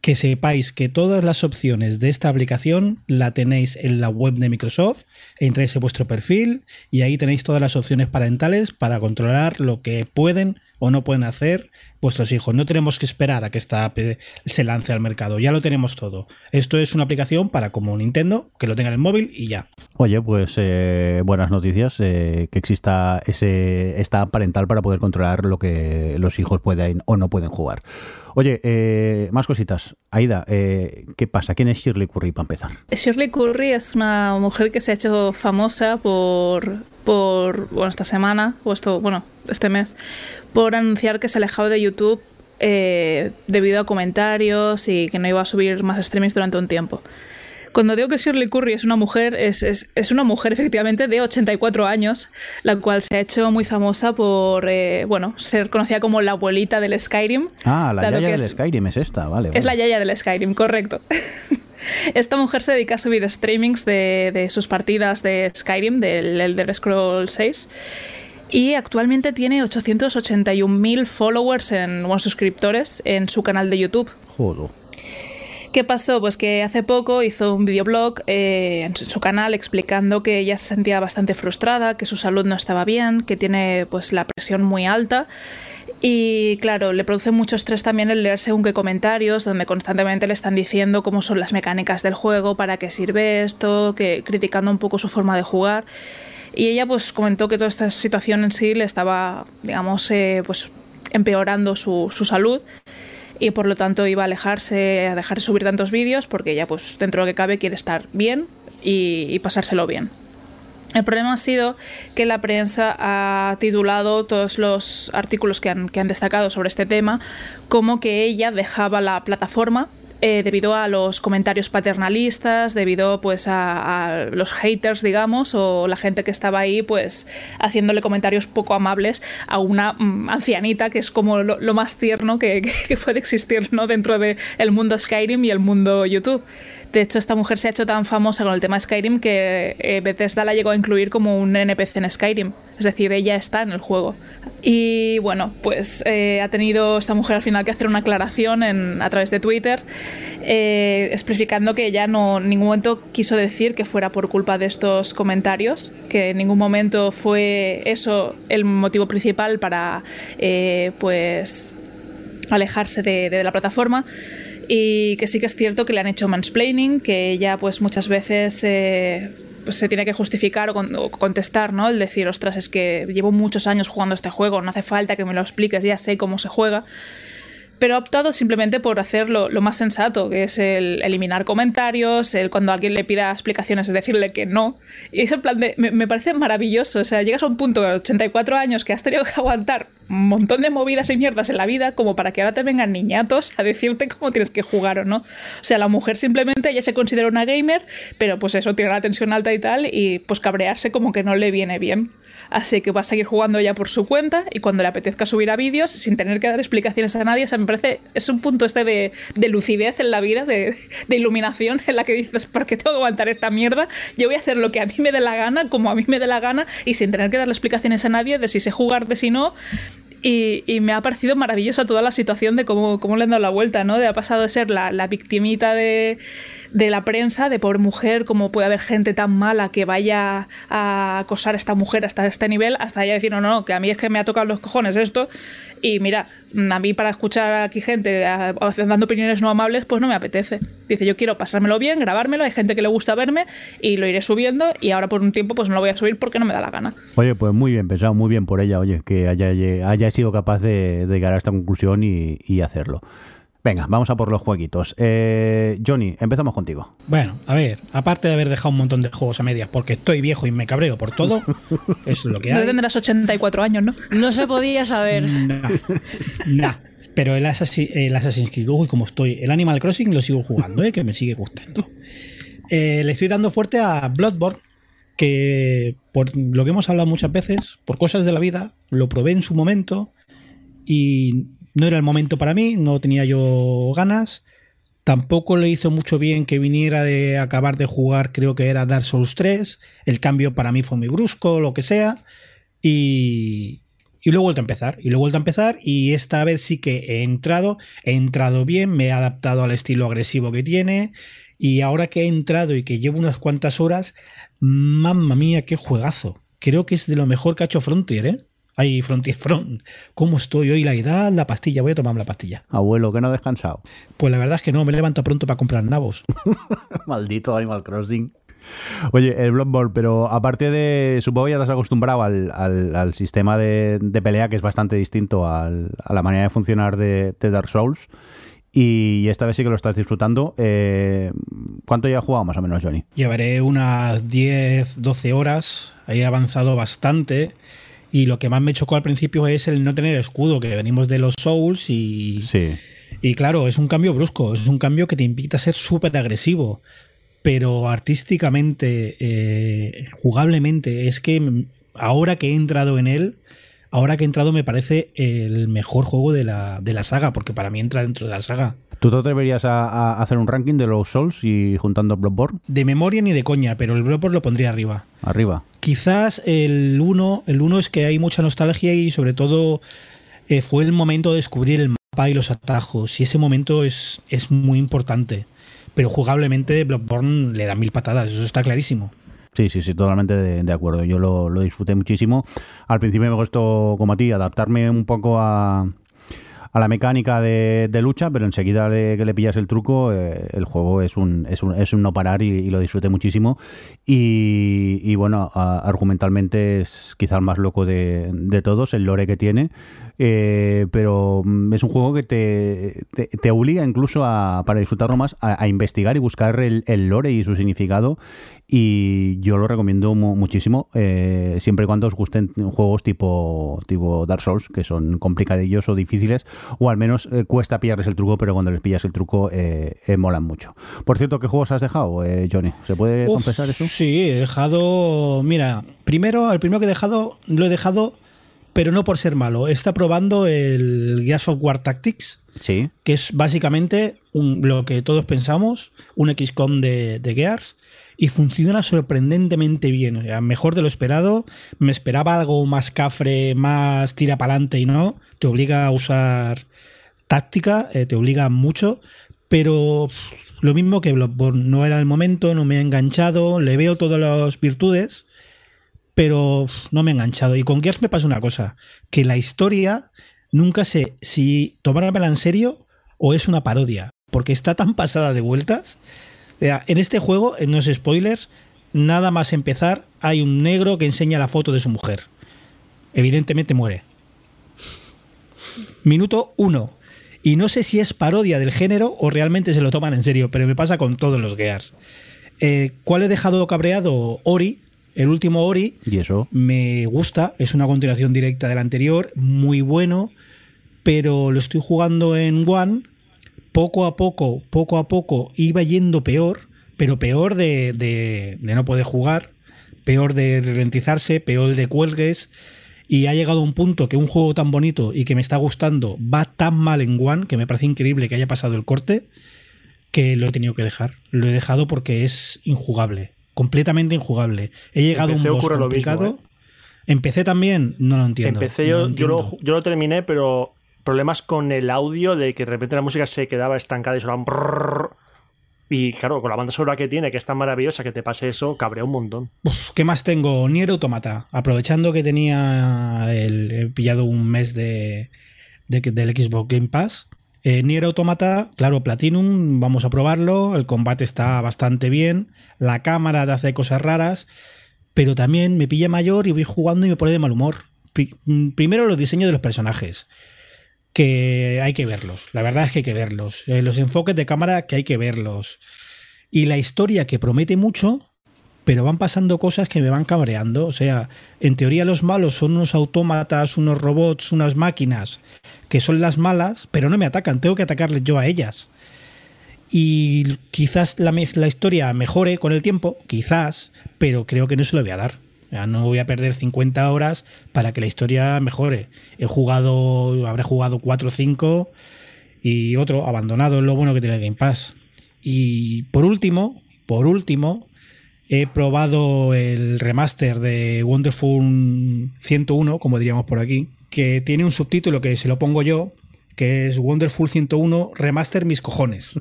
que sepáis que todas las opciones de esta aplicación la tenéis en la web de Microsoft, entráis en vuestro perfil y ahí tenéis todas las opciones parentales para controlar lo que pueden o no pueden hacer vuestros hijos. No tenemos que esperar a que esta app se lance al mercado, ya lo tenemos todo. Esto es una aplicación para como Nintendo, que lo tenga en el móvil y ya. Oye, pues eh, buenas noticias, eh, que exista ese, esta app parental para poder controlar lo que los hijos pueden o no pueden jugar. Oye, eh, más cositas. Aida, ¿qué pasa? ¿Quién es Shirley Curry para empezar? Shirley Curry es una mujer que se ha hecho famosa por, por bueno, esta semana, o esto, bueno, este mes, por anunciar que se alejaba de YouTube eh, debido a comentarios y que no iba a subir más streamings durante un tiempo. Cuando digo que Shirley Curry es una mujer, es, es, una mujer efectivamente de 84 años, la cual se ha hecho muy famosa por, eh, bueno, ser conocida como la abuelita del Skyrim. Ah, la yaya del Skyrim es esta, vale, Es la yaya del Skyrim, correcto. <laughs> Esta mujer se dedica a subir streamings de, de sus partidas de Skyrim, del Elder Scrolls 6 y actualmente tiene 881.000 followers, en, bueno, suscriptores en su canal de YouTube. Joder. ¿Qué pasó? Pues que hace poco hizo un videoblog eh, en su canal explicando que ella se sentía bastante frustrada, que su salud no estaba bien, que tiene pues la presión muy alta. Y claro, le produce mucho estrés también el leer según qué comentarios, donde constantemente le están diciendo cómo son las mecánicas del juego, para qué sirve esto, que criticando un poco su forma de jugar. Y ella pues comentó que toda esta situación en sí le estaba, digamos, eh, pues empeorando su, su salud y por lo tanto iba a alejarse, a dejar de subir tantos vídeos porque ella pues dentro de lo que cabe quiere estar bien y, pasárselo bien. El problema ha sido que la prensa ha titulado todos los artículos que han, que han destacado sobre este tema como que ella dejaba la plataforma eh, debido a los comentarios paternalistas, debido pues a, los haters, digamos, o la gente que estaba ahí pues haciéndole comentarios poco amables a una mm, ancianita que es como lo, más tierno que, puede existir ¿no? dentro del el mundo Skyrim y el mundo YouTube. De hecho, esta mujer se ha hecho tan famosa con el tema Skyrim que eh, Bethesda la llegó a incluir como un NPC en Skyrim. Es decir, ella está en el juego. Y bueno, pues eh, ha tenido esta mujer al final que hacer una aclaración a través de Twitter, eh, especificando que ella no en ningún momento quiso decir que fuera por culpa de estos comentarios, que en ningún momento fue eso el motivo principal para pues alejarse de, de la plataforma y que sí que es cierto que le han hecho mansplaining, que ella pues muchas veces eh, pues se tiene que justificar o, con- contestar, ¿no? El decir, ostras, es que llevo muchos años jugando este juego, no hace falta que me lo expliques, ya sé cómo se juega. Pero ha optado simplemente por hacer lo, más sensato, que es el eliminar comentarios, el cuando alguien le pida explicaciones, es decirle que no. Y es en plan me parece maravilloso. O sea, llegas a un punto de 84 años que has tenido que aguantar un montón de movidas y mierdas en la vida, como para que ahora te vengan niñatos a decirte cómo tienes que jugar o no. O sea, la mujer simplemente ya se considera una gamer, pero pues eso, tiene la tensión alta y tal, y pues cabrearse como que no le viene bien. Así que va a seguir jugando ya por su cuenta y cuando le apetezca subir a vídeos sin tener que dar explicaciones a nadie. O sea, me parece, es un punto este de, de lucidez en la vida, de, de iluminación en la que dices, ¿por qué tengo que aguantar esta mierda? Yo voy a hacer lo que a mí me dé la gana, como a mí me dé la gana y sin tener que darle explicaciones a nadie de si sé jugar, de si no. Y, y me ha parecido maravillosa toda la situación de cómo, cómo le han dado la vuelta, ¿no? De ha pasado de ser la, la victimita de, de la prensa, de pobre mujer, cómo puede haber gente tan mala que vaya a acosar a esta mujer hasta este nivel, hasta ella decir, no, no, que a mí es que me ha tocado los cojones esto. Y mira, a mí para escuchar aquí gente dando opiniones no amables, pues no me apetece. Dice, yo quiero pasármelo bien, grabármelo, hay gente que le gusta verme y lo iré subiendo y ahora por un tiempo pues no lo voy a subir porque no me da la gana. Oye, pues muy bien pensado, muy bien por ella, oye, que haya, haya sido capaz de, llegar a esta conclusión y hacerlo. Venga, vamos a por los jueguitos. Eh, Johnny, empezamos contigo. Bueno, a ver, aparte de haber dejado un montón de juegos a medias porque estoy viejo y me cabreo por todo, <laughs> es lo que No hay. tendrás 84 años, ¿no? No se podía saber. Nah, nah. Pero el, Assassin- el Assassin's Creed, uy, como estoy, el Animal Crossing lo sigo jugando, ¿eh? que me sigue gustando. Eh, le estoy dando fuerte a Bloodborne, que por lo que hemos hablado muchas veces, por cosas de la vida, lo probé en su momento y no era el momento para mí, no tenía yo ganas. Tampoco le hizo mucho bien que viniera de acabar de jugar, creo que era Dark Souls 3. El cambio para mí fue muy brusco, lo que sea. Y, y lo he vuelto a empezar. Y lo he vuelto a empezar. Y esta vez sí que he entrado. He entrado bien. Me he adaptado al estilo agresivo que tiene. Y ahora que he entrado y que llevo unas cuantas horas. Mamma mía, qué juegazo. Creo que es de lo mejor que ha hecho Frontier, ¿eh? Ay, Frontier Front. ¿Cómo estoy hoy? La edad, la pastilla. Voy a tomarme la pastilla. Abuelo, que no ha descansado. Pues la verdad es que no, me levanto pronto para comprar nabos. <laughs> Maldito Animal Crossing. Oye, el Bloodborne, pero aparte de. Supongo que ya te has acostumbrado al, al- al sistema de, de pelea que es bastante distinto al- a la manera de funcionar de, de Dark Souls. Y esta vez sí que lo estás disfrutando. Eh, ¿Cuánto ya has jugado más o menos, Johnny? Llevaré unas 10, 12 horas. He avanzado bastante. Y lo que más me chocó al principio es el no tener escudo, que venimos de los Souls y, Sí. y claro, es un cambio brusco, es un cambio que te invita a ser súper agresivo. Pero artísticamente, eh, jugablemente, es que ahora que he entrado en él, ahora que he entrado me parece el mejor juego de la, de la saga, porque para mí entra dentro de la saga. ¿Tú te atreverías a, a hacer un ranking de los Souls y juntando Bloodborne? De memoria ni de coña, pero el Bloodborne lo pondría arriba. Arriba. Quizás el 1, el uno es que hay mucha nostalgia y sobre todo eh, fue el momento de descubrir el mapa y los atajos. Y ese momento es, es muy importante. Pero jugablemente Bloodborne le da mil patadas, eso está clarísimo. Sí, sí, sí, totalmente de, de acuerdo. Yo lo, lo disfruté muchísimo. Al principio me costó, como a ti, adaptarme un poco a, a la mecánica de, de lucha, pero enseguida le- que le pillas el truco, eh, el juego es un, es un, es un no parar y, lo disfruté muchísimo. Y, y bueno, argumentalmente es quizá el más loco de, de todos, el lore que tiene. Eh, pero mm, es un juego que te, te, te obliga incluso a, para disfrutarlo más a, a investigar y buscar el, el lore y su significado y yo lo recomiendo mu- muchísimo eh, siempre y cuando os gusten juegos tipo, tipo Dark Souls que son complicadillos o difíciles o al menos eh, cuesta pillarles el truco pero cuando les pillas el truco eh, eh, molan mucho por cierto ¿qué juegos has dejado eh, Johnny? ¿se puede Uf, confesar eso? Sí, he dejado. Mira, primero, el primero que he dejado, lo he dejado, pero no por ser malo. Está probando el Gears of War Tactics. sí que es básicamente un- lo que todos pensamos, un XCOM de, de Gears, y funciona sorprendentemente bien. O sea, mejor de lo esperado. Me esperaba algo más cafre, más tira para adelante y no. Te obliga a usar táctica, eh, te obliga mucho, pero lo mismo que Bloodborne. No era el momento, no me ha enganchado, le veo todas las virtudes, pero no me ha enganchado. Y con Gears me pasa una cosa, que la historia nunca sé si tomármela en serio o es una parodia, porque está tan pasada de vueltas. En este juego, en los spoilers, nada más empezar, hay un negro que enseña la foto de su mujer. Evidentemente muere. Minuto uno. Y no sé si es parodia del género o realmente se lo toman en serio, pero me pasa con todos los Gears. Eh, ¿Cuál he dejado cabreado? Ori, el último Ori. ¿Y eso? Me gusta, es una continuación directa del anterior, muy bueno, pero lo estoy jugando en One. Poco a poco, poco a poco iba yendo peor, pero peor de, de, de no poder jugar, peor de ralentizarse, peor de cuelgues. Y ha llegado un punto que un juego tan bonito y que me está gustando va tan mal en One que me parece increíble que haya pasado el corte que lo he tenido que dejar. Lo he dejado porque es injugable, completamente injugable. He llegado Empecé a un boss complicado. mismo, ¿eh? Empecé también, no lo entiendo. Empecé no yo, lo yo, lo, yo lo terminé, pero problemas con el audio de que de repente la música se quedaba estancada y sonaba un brrrr. Y claro, con la banda sonora que tiene, que es tan maravillosa, que te pase eso, cabrea un montón. ¿Qué más tengo? Nier Automata. Aprovechando que tenía el, he pillado un mes de, de- del Xbox Game Pass. Eh, Nier Automata, claro, Platinum, vamos a probarlo. El combate está bastante bien. La cámara te hace cosas raras. Pero también me pilla mayor y voy jugando y me pone de mal humor. Mm, Primero los diseños de los personajes. Que hay que verlos. La verdad es que hay que verlos. Eh, los enfoques de cámara que hay que verlos. Y la historia que promete mucho, pero van pasando cosas que me van cabreando. O sea, en teoría los malos son unos autómatas, unos robots, unas máquinas, que son las malas, pero no me atacan, tengo que atacarles yo a ellas. Y quizás la, historia mejore con el tiempo, quizás, pero creo que no se lo voy a dar. No voy a perder 50 horas para que la historia mejore. He jugado, habré jugado 4 o 5 y otro abandonado, es lo bueno que tiene el Game Pass. Y por último, por último, he probado el remaster de Wonderful 101, como diríamos por aquí, que tiene un subtítulo que se lo pongo yo, que es Wonderful 101 Remaster mis cojones.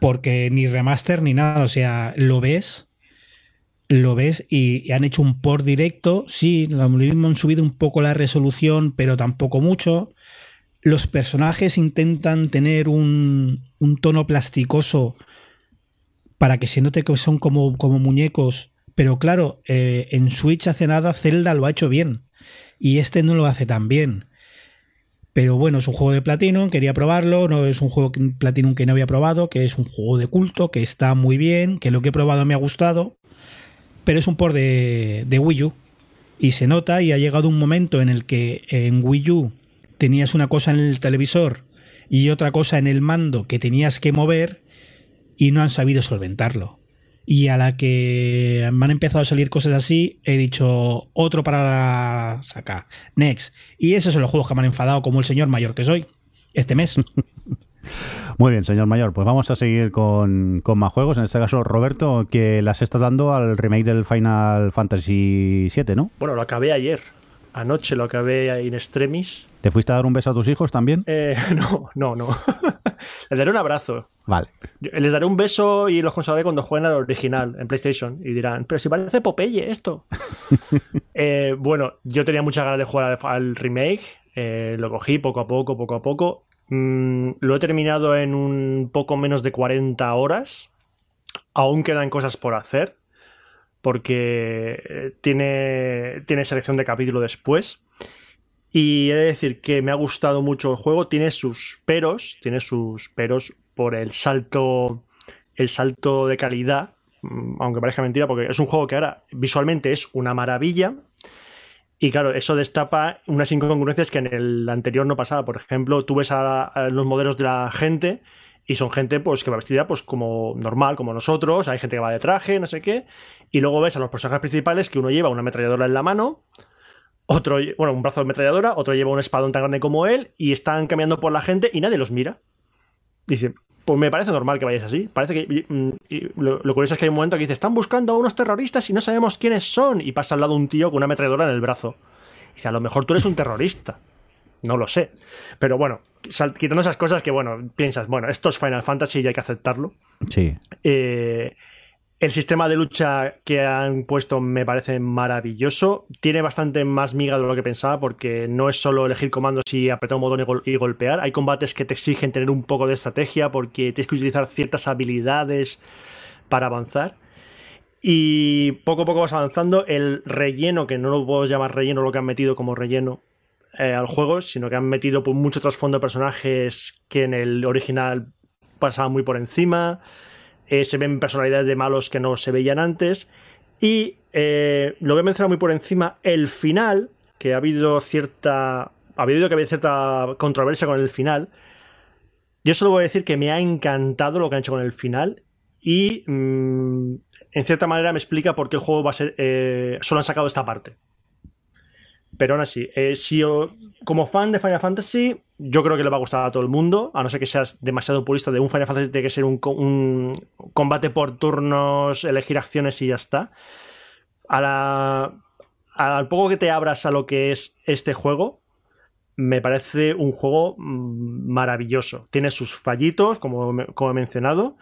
Porque ni remaster ni nada, o sea, lo ves, lo ves y, han hecho un port directo, sí, lo mismo han subido un poco la resolución, pero tampoco mucho. Los personajes intentan tener un, un tono plasticoso para que se note que son como, como muñecos. Pero claro, eh, en Switch hace nada Zelda lo ha hecho bien. Y este no lo hace tan bien. Pero bueno, es un juego de Platinum, quería probarlo. No es un juego Platinum que no había probado, que es un juego de culto, que está muy bien, que lo que he probado me ha gustado. Pero es un por de, de Wii U. Y se nota y ha llegado un momento en el que en Wii U tenías una cosa en el televisor y otra cosa en el mando que tenías que mover y no han sabido solventarlo. Y a la que me han empezado a salir cosas así, he dicho otro para sacar. Next. Y esos son los juegos que me han enfadado como el señor mayor que soy este mes. <laughs> Muy bien, señor Mayor. Pues vamos a seguir con, con más juegos. En este caso, Roberto, que las está dando al remake del Final Fantasy VII, ¿no? Bueno, lo acabé ayer. Anoche lo acabé in extremis. ¿Te fuiste a dar un beso a tus hijos también? Eh, <laughs> no, no, no. <laughs> Les daré un abrazo. Vale. Yo- Les daré un beso y los consolaré cuando jueguen al original en PlayStation. Y dirán, pero si parece Popeye esto. <laughs> Eh, bueno, yo tenía muchas ganas de jugar al, al remake. eh, lo cogí poco a poco, poco a poco. Mm, lo he terminado en un poco menos de 40 horas. Aún quedan cosas por hacer. Porque eh, tiene, tiene selección de capítulo después. Y he de decir que me ha gustado mucho el juego. Tiene sus peros. Tiene sus peros por el salto. El salto de calidad. mm, Aunque parezca mentira, porque es un juego que ahora visualmente es una maravilla. Y claro, eso destapa unas incongruencias que en el anterior no pasaba. Por ejemplo, tú ves a, a los modelos de la gente y son gente pues que va vestida pues como normal, como nosotros. Hay gente que va de traje, no sé qué. Y luego ves a los personajes principales que uno lleva una ametralladora en la mano, otro, bueno, un brazo de ametralladora, otro lleva un espadón tan grande como él y están caminando por la gente y nadie los mira. Dice, pues me parece normal que vayáis así. Parece que. mm, lo, lo curioso es que hay un momento que dice: Están buscando a unos terroristas y no sabemos quiénes son. Y pasa al lado un tío con una ametralladora en el brazo. Dice: A lo mejor tú eres un terrorista. No lo sé. Pero bueno, quitando esas cosas que, bueno, piensas, bueno, esto es Final Fantasy y hay que aceptarlo. Sí. Eh, El sistema de lucha que han puesto me parece maravilloso. Tiene bastante más miga de lo que pensaba porque no es solo elegir comandos y apretar un botón y, gol- y golpear. Hay combates que te exigen tener un poco de estrategia porque tienes que utilizar ciertas habilidades para avanzar. Y poco a poco vas avanzando. El relleno, que no lo puedo llamar relleno lo que han metido como relleno eh, al juego, sino que han metido pues, mucho trasfondo de personajes que en el original pasaban muy por encima. Eh, se ven personalidades de malos que no se veían antes. Y eh, lo voy a mencionar muy por encima, el final, que ha habido cierta. Ha habido que haber cierta controversia con el final. Yo solo voy a decir que me ha encantado lo que han hecho con el final. Y mm, en cierta manera me explica por qué el juego va a ser. solo han sacado esta parte. Pero aún así, eh, si como fan de Final Fantasy, yo creo que le va a gustar a todo el mundo, a no ser que seas demasiado purista de un Final Fantasy, tiene que ser un, co- un combate por turnos, elegir acciones y ya está. Al poco que te abras a lo que es este juego, me parece un juego mm, maravilloso. Tiene sus fallitos, como, como he mencionado,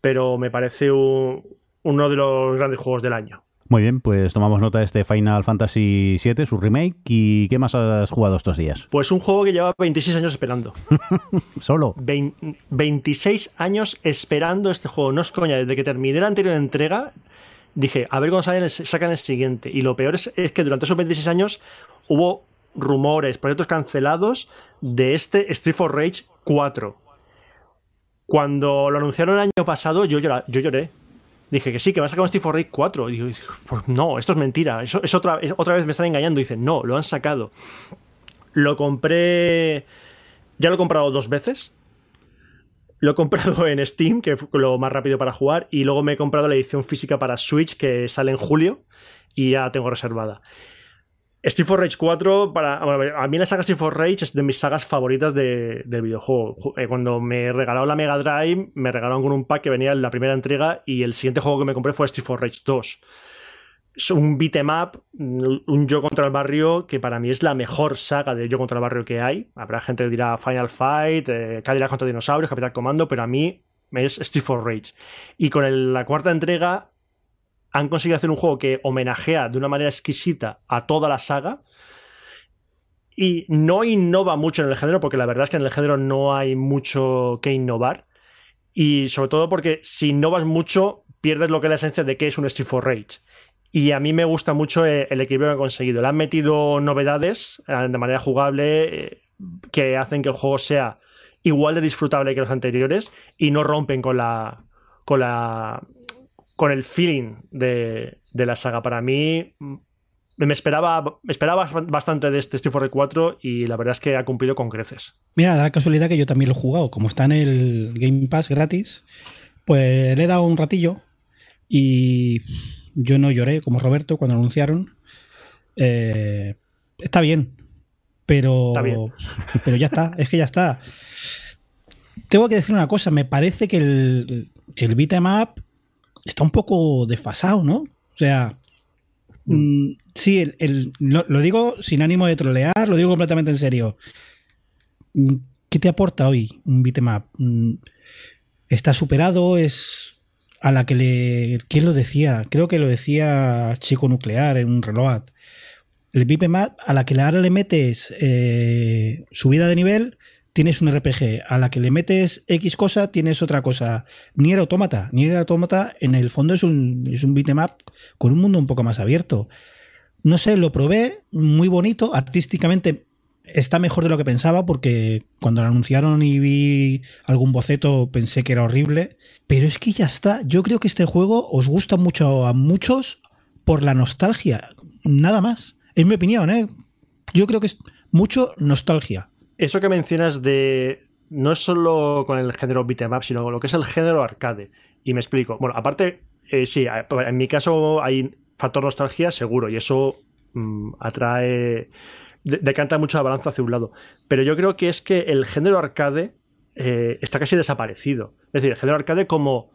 pero me parece un- uno de los grandes juegos del año. Muy bien, pues tomamos nota de este Final Fantasy VII, su remake. ¿Y qué más has jugado estos días? Pues un juego que lleva 26 años esperando. <laughs> Solo. Vein- 26 años esperando este juego. No es coña, desde que terminé la anterior entrega, dije, a ver cuándo salen el- sacan el siguiente. Y lo peor es, es que durante esos 26 años hubo rumores, proyectos cancelados de este Street for Rage 4. Cuando lo anunciaron el año pasado, yo, llora- yo lloré. Dije que sí, que va a sacar un Street for Rage 4. Y digo, pues no, esto es mentira. Eso es otra, otra vez me están engañando. Dicen, no, lo han sacado. Lo compré. Ya lo he comprado dos veces. Lo he comprado en Steam, que fue lo más rápido para jugar, y luego me he comprado la edición física para Switch, que sale en julio, y ya la tengo reservada. Street for Rage 4, para, a mí la saga Street for Rage es de mis sagas favoritas de- del videojuego. Ju- eh, Cuando me regalaron la Mega Drive, me regalaron con un pack que venía en la primera entrega, y el siguiente juego que me compré fue Street for Rage 2 es un beat'em up, un yo contra el barrio, que para mí es la mejor saga de yo contra el barrio que hay. Habrá gente que dirá Final Fight, eh, Cadillac contra dinosaurios, Capital Comando, pero a mí es Street for Rage. Y con la cuarta entrega han conseguido hacer un juego que homenajea de una manera exquisita a toda la saga. Y no innova mucho en el género, porque la verdad es que en el género no hay mucho que innovar. Y sobre todo porque si innovas mucho, pierdes lo que es la esencia de que es un Street for Rage. Y a mí me gusta mucho eh, el equilibrio que han conseguido. Le han metido novedades eh, de manera jugable eh, que hacen que el juego sea igual de disfrutable que los anteriores y no rompen con la. con la. Con el feeling de, de la saga. Para mí. mm, Me esperaba, me esperaba bastante de este Fighter 4 y la verdad es que ha cumplido con creces. Mira, da la casualidad que yo también lo he jugado. Como está en el Game Pass gratis, pues le he dado un ratillo y yo no lloré como Roberto cuando anunciaron. Eh, está bien, pero, Está bien. <laughs> pero ya está, es que ya está. Tengo que decir una cosa, me parece que el, que el beat'em up está un poco desfasado, ¿no? O sea, mm, sí, el, el- lo, lo digo sin ánimo de trolear, lo digo completamente en serio. Mm, ¿Qué te aporta hoy un? Mm, Está superado, es a la que le... ¿Quién lo decía? Creo que lo decía Chico Nuclear en un reloj. El beat'em up, a la que ahora le metes eh, subida de nivel, tienes un RPG. A la que le metes X cosa, tienes otra cosa. Nier Automata. Nier Automata, en el fondo, es un, es un beat'em up con un mundo un poco más abierto. No sé, lo probé, muy bonito, artísticamente está mejor de lo que pensaba porque cuando lo anunciaron y vi algún boceto pensé que era horrible, pero es que ya está. Yo creo que este juego os gusta mucho a muchos por la nostalgia, nada más. Es mi opinión, ¿eh? Yo creo que es mucho nostalgia. Eso que mencionas de. No es solo con el género beat'em up, sino lo que es el género arcade. Y me explico. Bueno, aparte, eh, sí, en mi caso hay factor nostalgia seguro, y eso mm, atrae. de- decanta mucho la balanza hacia un lado. Pero yo creo que es que el género arcade eh, está casi desaparecido. Es decir, el género arcade como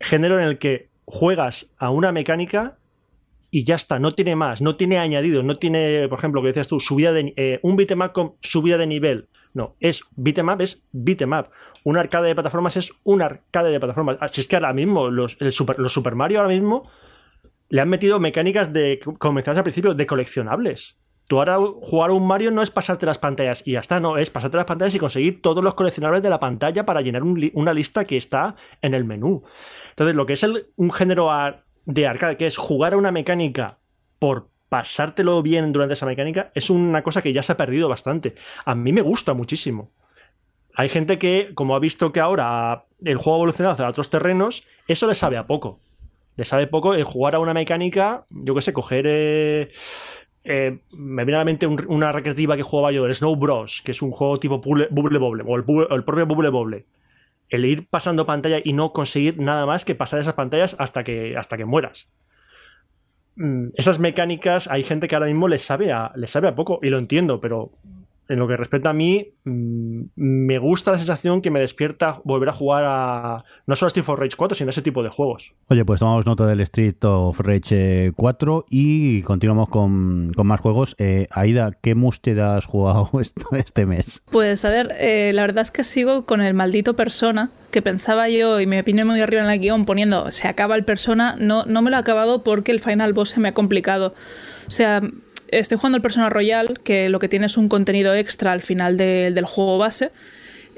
género en el que juegas a una mecánica y ya está, no tiene más, no tiene añadidos, no tiene, por ejemplo, lo que decías tú, subida de, eh, un beat'em up con subida de nivel, No, es beat'em up, es beat'em up. Un arcade de plataformas es un arcade de plataformas. Así es que ahora mismo, los, Super, los Super Mario ahora mismo le han metido mecánicas de, como al principio, de coleccionables. Tú ahora jugar a un Mario no es pasarte las pantallas y ya está, no, es pasarte las pantallas y conseguir todos los coleccionables de la pantalla para llenar una lista que está en el menú. Entonces, lo que es un género de arcade, que es jugar a una mecánica por pasártelo bien durante esa mecánica, es una cosa que ya se ha perdido bastante. A mí me gusta muchísimo. Hay gente que, como ha visto que ahora el juego ha evolucionado hacia otros terrenos, eso le sabe a poco. Le sabe poco el jugar a una mecánica, yo qué sé, coger eh, eh, me viene a la mente una recreativa que jugaba yo, el Snow Bros, que es un juego tipo Bubble Bobble, o el, propio Bubble Bobble. El ir pasando pantalla y no conseguir nada más que pasar esas pantallas hasta que, hasta que mueras. Mm, esas mecánicas, hay gente que ahora mismo les sabe a, les sabe a poco, y lo entiendo, pero en lo que respecta a mí, mm, me gusta la sensación que me despierta volver a jugar a no solo a Street of Rage 4, sino a ese tipo de juegos. Oye, pues tomamos nota del Street of Rage 4 eh, y continuamos con, más juegos. Eh, Aida, ¿qué musted has jugado <laughs> este mes? Pues a ver, eh, la verdad es que sigo con el maldito Persona, que pensaba yo y me vine muy arriba en la guion poniendo se acaba el Persona, no, no me lo he acabado porque el final boss se me ha complicado. O sea, estoy jugando el Persona Royal, que lo que tiene es un contenido extra al final del juego base.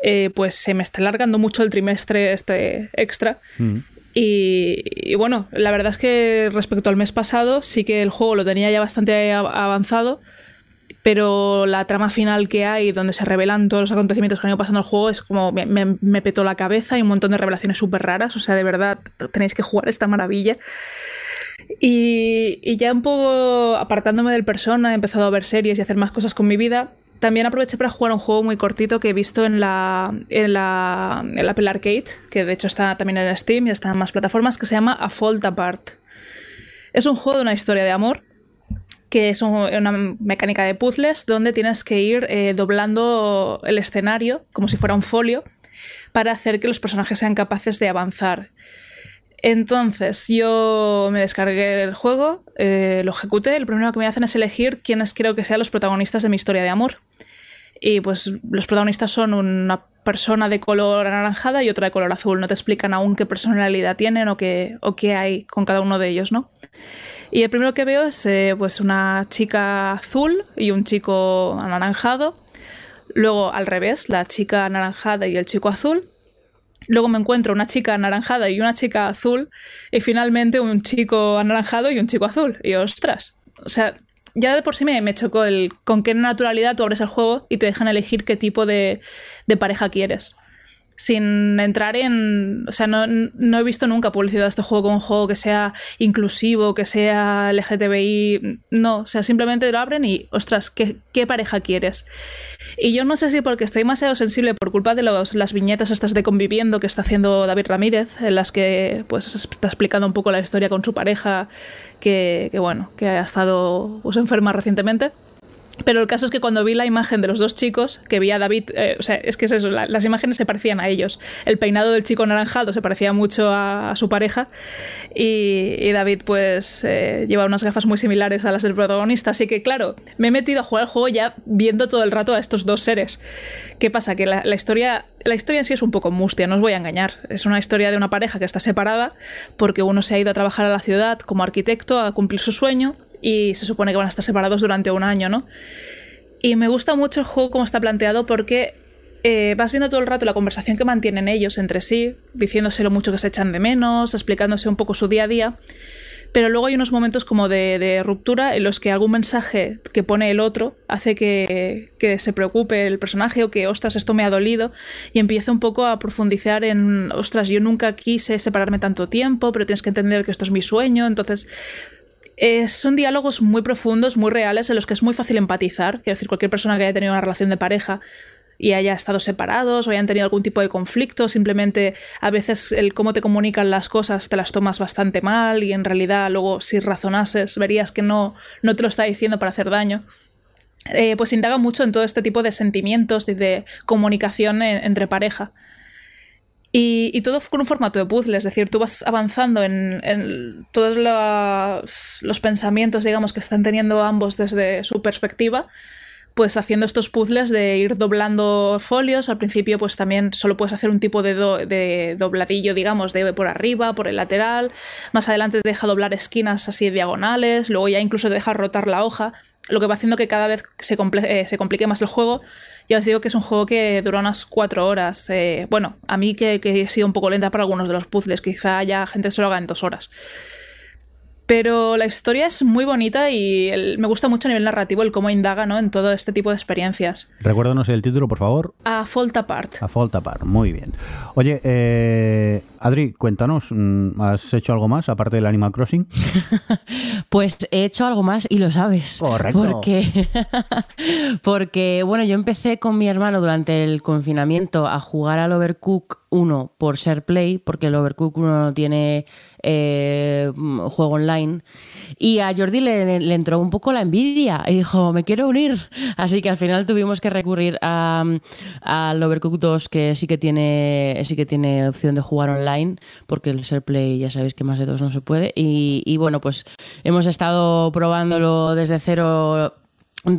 Eh, pues se me está alargando mucho el trimestre este extra. Mm. Y, bueno, la verdad es que respecto al mes pasado, sí que el juego lo tenía ya bastante avanzado. Pero la trama final que hay, donde se revelan todos los acontecimientos que han ido pasando el juego, es como me, me petó la cabeza y un montón de revelaciones súper raras. O sea, de verdad, tenéis que jugar esta maravilla. Y, ya un poco apartándome del persona, he empezado a ver series y hacer más cosas con mi vida. También aproveché para jugar un juego muy cortito que he visto en la, en la, en Apple Arcade, que de hecho está también en Steam y está en más plataformas, que se llama A Fault Apart. Es un juego de una historia de amor, que es una mecánica de puzzles donde tienes que ir eh, doblando el escenario como si fuera un folio para hacer que los personajes sean capaces de avanzar. Entonces yo me descargué el juego, eh, lo ejecuté, lo primero que me hacen es elegir quiénes creo que sean los protagonistas de mi historia de amor. Y pues los protagonistas son una persona de color anaranjada y otra de color azul. No te explican aún qué personalidad tienen o qué, o qué hay con cada uno de ellos, ¿no? Y el primero que veo es eh, pues una chica azul y un chico anaranjado. Luego al revés, la chica anaranjada y el chico azul. Luego me encuentro una chica anaranjada y una chica azul. Y finalmente un chico anaranjado y un chico azul. Y ostras. O sea, ya de por sí me, me chocó el con qué naturalidad tú abres el juego y te dejan elegir qué tipo de, de pareja quieres sin entrar en. O sea, no, he visto nunca publicidad de este juego como un juego que sea inclusivo, que sea LGTBI. No, o sea, simplemente lo abren y, ostras, ¿qué, pareja quieres? Y yo no sé si porque estoy demasiado sensible por culpa de las viñetas estas de conviviendo que está haciendo David Ramírez, en las que pues está explicando un poco la historia con su pareja, que, que bueno, que ha estado pues, enferma recientemente pero el caso es que cuando vi la imagen de los dos chicos, que vi a David, eh, o sea, es que es eso, las imágenes se parecían a ellos. El peinado del chico naranjado se parecía mucho a, su pareja y, David pues eh, lleva unas gafas muy similares a las del protagonista. Así que claro, me he metido a jugar el juego ya viendo todo el rato a estos dos seres. ¿Qué pasa? Que la, historia, la historia en sí es un poco mustia, no os voy a engañar. Es una historia de una pareja que está separada porque uno se ha ido a trabajar a la ciudad como arquitecto a cumplir su sueño y se supone que van a estar separados durante un año, ¿no? Y me gusta mucho el juego como está planteado porque eh, vas viendo todo el rato la conversación que mantienen ellos entre sí, diciéndose lo mucho que se echan de menos, explicándose un poco su día a día. Pero luego hay unos momentos como de, ruptura en los que algún mensaje que pone el otro hace que, que, se preocupe el personaje o que, ostras, esto me ha dolido y empieza un poco a profundizar en, ostras, yo nunca quise separarme tanto tiempo, pero tienes que entender que esto es mi sueño. Entonces, eh, son diálogos muy profundos, muy reales, en los que es muy fácil empatizar. Quiero decir, cualquier persona que haya tenido una relación de pareja y haya estado separados o hayan tenido algún tipo de conflicto, simplemente a veces el cómo te comunican las cosas te las tomas bastante mal y en realidad luego si razonases verías que no, no te lo está diciendo para hacer daño. Eh, pues indaga mucho en todo este tipo de sentimientos y de comunicación entre pareja. Y, todo con un formato de puzzle, es decir, tú vas avanzando en, todos los, pensamientos, digamos, que están teniendo ambos desde su perspectiva, pues haciendo estos puzzles de ir doblando folios. Al principio, pues también solo puedes hacer un tipo de, de dobladillo, digamos, de por arriba, por el lateral. Más adelante te deja doblar esquinas así diagonales. Luego ya incluso te deja rotar la hoja. Lo que va haciendo que cada vez se, eh, se complique más el juego. Ya os digo que es un juego que dura unas cuatro horas. Eh, bueno, a mí que, que, he sido un poco lenta para algunos de los puzzles. Quizá ya gente se lo haga en dos horas. Pero la historia es muy bonita y me gusta mucho a nivel narrativo el cómo indaga ¿no? en todo este tipo de experiencias. Recuérdanos el título, por favor. A Fault Apart. A Fault Apart, muy bien. Oye, eh, Adri, cuéntanos, mm, ¿has hecho algo más aparte del Animal Crossing? <laughs> pues he hecho algo más y lo sabes. Correcto. Porque, <laughs> porque, bueno, yo empecé con mi hermano durante el confinamiento a jugar al Overcook 1 por ser Play, porque el Overcook 1 no tiene eh, juego online. Y a Jordi le, entró un poco la envidia y dijo, me quiero unir. Así que al final tuvimos que recurrir al Overcooked 2, que sí que tiene, sí que tiene opción de jugar online, porque el ser play ya sabéis que más de dos no se puede. Y bueno, pues hemos estado probándolo desde cero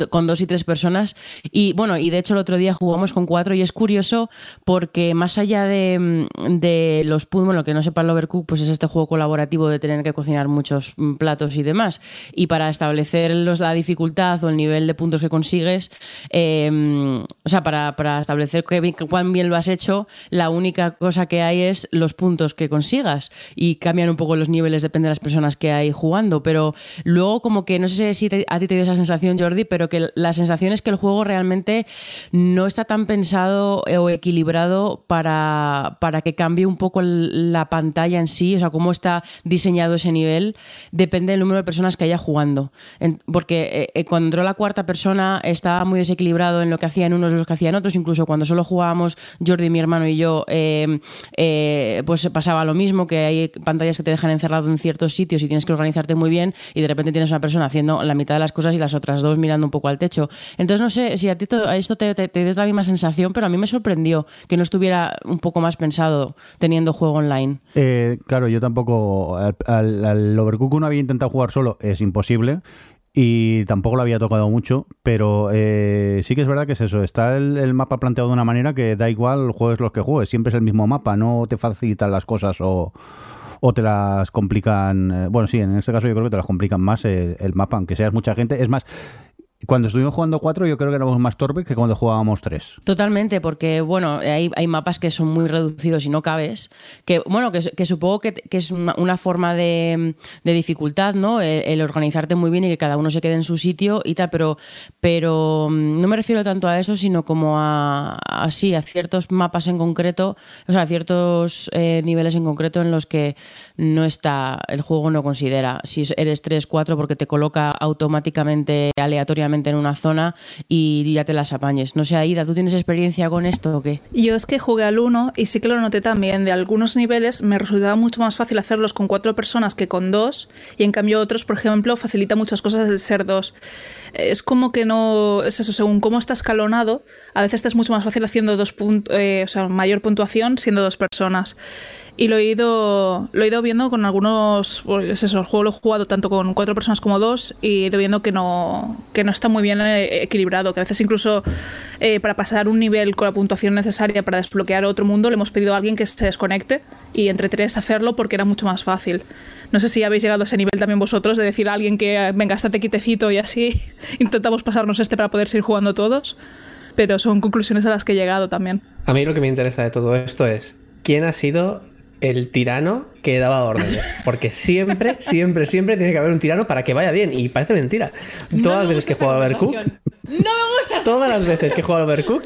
con dos y tres personas. Y bueno y de hecho el otro día jugamos con cuatro y es curioso porque más allá de, de los puzzles lo que no sepa el Overcook pues es este juego colaborativo de tener que cocinar muchos mm, platos y demás. Y para establecer los, la dificultad o el nivel de puntos que consigues em, o sea para, para establecer que, cuán bien lo has hecho la única cosa que hay es los puntos que consigas. Y cambian un poco los niveles depende de las personas que hay jugando. Pero luego como que no sé si a ti te dio esa sensación Jordi pero que la sensación es que el juego realmente no está tan pensado eh, o equilibrado para, para que cambie un poco la pantalla en sí, o sea, cómo está diseñado ese nivel, depende del número de personas que haya jugando. porque eh, eh, cuando entró la cuarta persona estaba muy desequilibrado en lo que hacían unos y los que hacían otros, incluso cuando solo jugábamos Jordi, mi hermano y yo, pues pasaba lo mismo, que hay pantallas que te dejan encerrado en ciertos sitios y tienes que organizarte muy bien y de repente tienes una persona haciendo la mitad de las cosas y las otras dos mirando un poco al techo. Entonces, no sé si a ti esto te, dio la misma sensación, pero a mí me sorprendió que no estuviera un poco más pensado teniendo juego online. Eh, claro, yo tampoco. Al, al, Overcook no había intentado jugar solo, es imposible y tampoco lo había tocado mucho, pero eh, sí que es verdad que es eso, está el, mapa planteado de una manera que da igual juegues los que juegues, siempre es el mismo mapa, no te facilitan las cosas o, o te las complican, eh, bueno sí, en este caso yo creo que te las complican más el mapa, aunque seas mucha gente, es más, cuando estuvimos jugando cuatro, yo creo que éramos más torpes que cuando jugábamos tres. Totalmente, porque bueno, hay, hay mapas que son muy reducidos y no cabes. Que bueno, que, supongo que, es una, forma de, dificultad, ¿no? El, organizarte muy bien y que cada uno se quede en su sitio y tal, pero, pero mm, no me refiero tanto a eso, sino como a, así, a ciertos mapas en concreto, o sea, a ciertos eh, niveles en concreto en los que no está, el juego no considera si eres 3, 4 porque te coloca automáticamente aleatoriamente en una zona y ya te las apañes. No sé, Aida, ¿tú tienes experiencia con esto o qué? Yo es que jugué al 1 y sí que lo noté también. De algunos niveles me resultaba mucho más fácil hacerlos con cuatro personas que con dos y en cambio otros, por ejemplo, facilita muchas cosas de ser dos. Es como que no, es eso, según cómo está escalonado, a veces te es mucho más fácil haciendo dos puntos, eh, o sea, mayor puntuación siendo dos personas. Y lo he ido lo he ido viendo con algunos pues eso el juego lo he jugado tanto con cuatro personas como dos y he ido viendo que no que no está muy bien eh, equilibrado que a veces incluso eh, para pasar un nivel con la puntuación necesaria para desbloquear otro mundo le hemos pedido a alguien que se desconecte y entre tres hacerlo porque era mucho más fácil no sé si habéis llegado a ese nivel también vosotros de decir a alguien que venga estate quitecito y así <laughs> intentamos pasarnos este para poder seguir jugando todos pero son conclusiones a las que he llegado también a mí lo que me interesa de todo esto es quién ha sido el tirano que daba órdenes. Porque siempre, siempre, siempre tiene que haber un tirano para que vaya bien. Y parece mentira. Todas las veces que he jugado a. No me gusta. Todas las veces que he jugado a Overcook.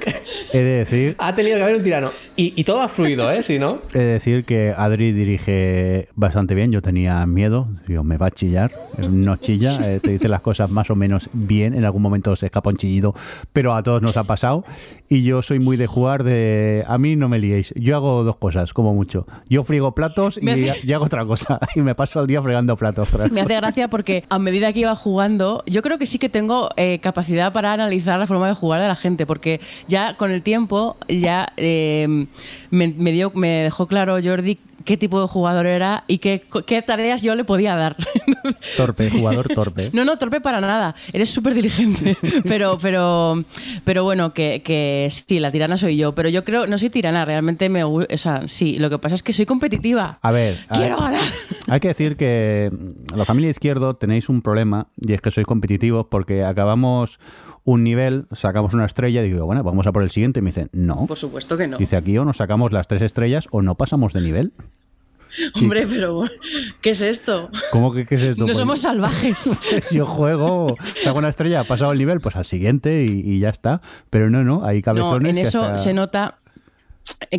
He de decir. Ha tenido que haber un tirano. Y, todo ha fluido, ¿eh? Si no. He de decir que Adri dirige bastante bien. Yo tenía miedo. Digo, me va a chillar. No chilla. Eh, te dice las cosas más o menos bien. En algún momento se escapa un chillido. Pero a todos nos ha pasado. Y yo soy muy de jugar de. A mí no me liéis. Yo hago dos cosas, como mucho. Yo frigo platos y, y hago otra cosa. <laughs> Y me paso el día fregando platos. <laughs> Me hace gracia porque a medida que iba jugando, yo creo que sí que tengo eh, capacidad para analizar la forma de jugar de la gente, porque ya con el tiempo ya eh, me, dio, me dejó claro Jordi qué tipo de jugador era y qué, qué tareas yo le podía dar. <laughs> Torpe, jugador torpe. No, no, torpe para nada. Eres súper diligente. <laughs> Pero, pero, pero bueno, que, que sí, la tirana soy yo. Pero yo creo, no soy tirana, realmente me gusta. O sea, sí, lo que pasa es que soy competitiva. A ver, Quiero hay, ganar. hay que decir que la familia izquierdo tenéis un problema y es que sois competitivos porque acabamos un nivel, sacamos una estrella y digo, bueno, vamos a por el siguiente. Y me dicen, no. Por supuesto que no. Dice aquí o nos sacamos las tres estrellas o no pasamos de nivel. <laughs> Hombre, pero ¿qué es esto? ¿Cómo que qué es esto? No Pues- somos salvajes. <laughs> Yo juego, saco una estrella, ha pasado el nivel, pues al siguiente y, y ya está. Pero no, no, hay No, cabezones en que eso hasta- se nota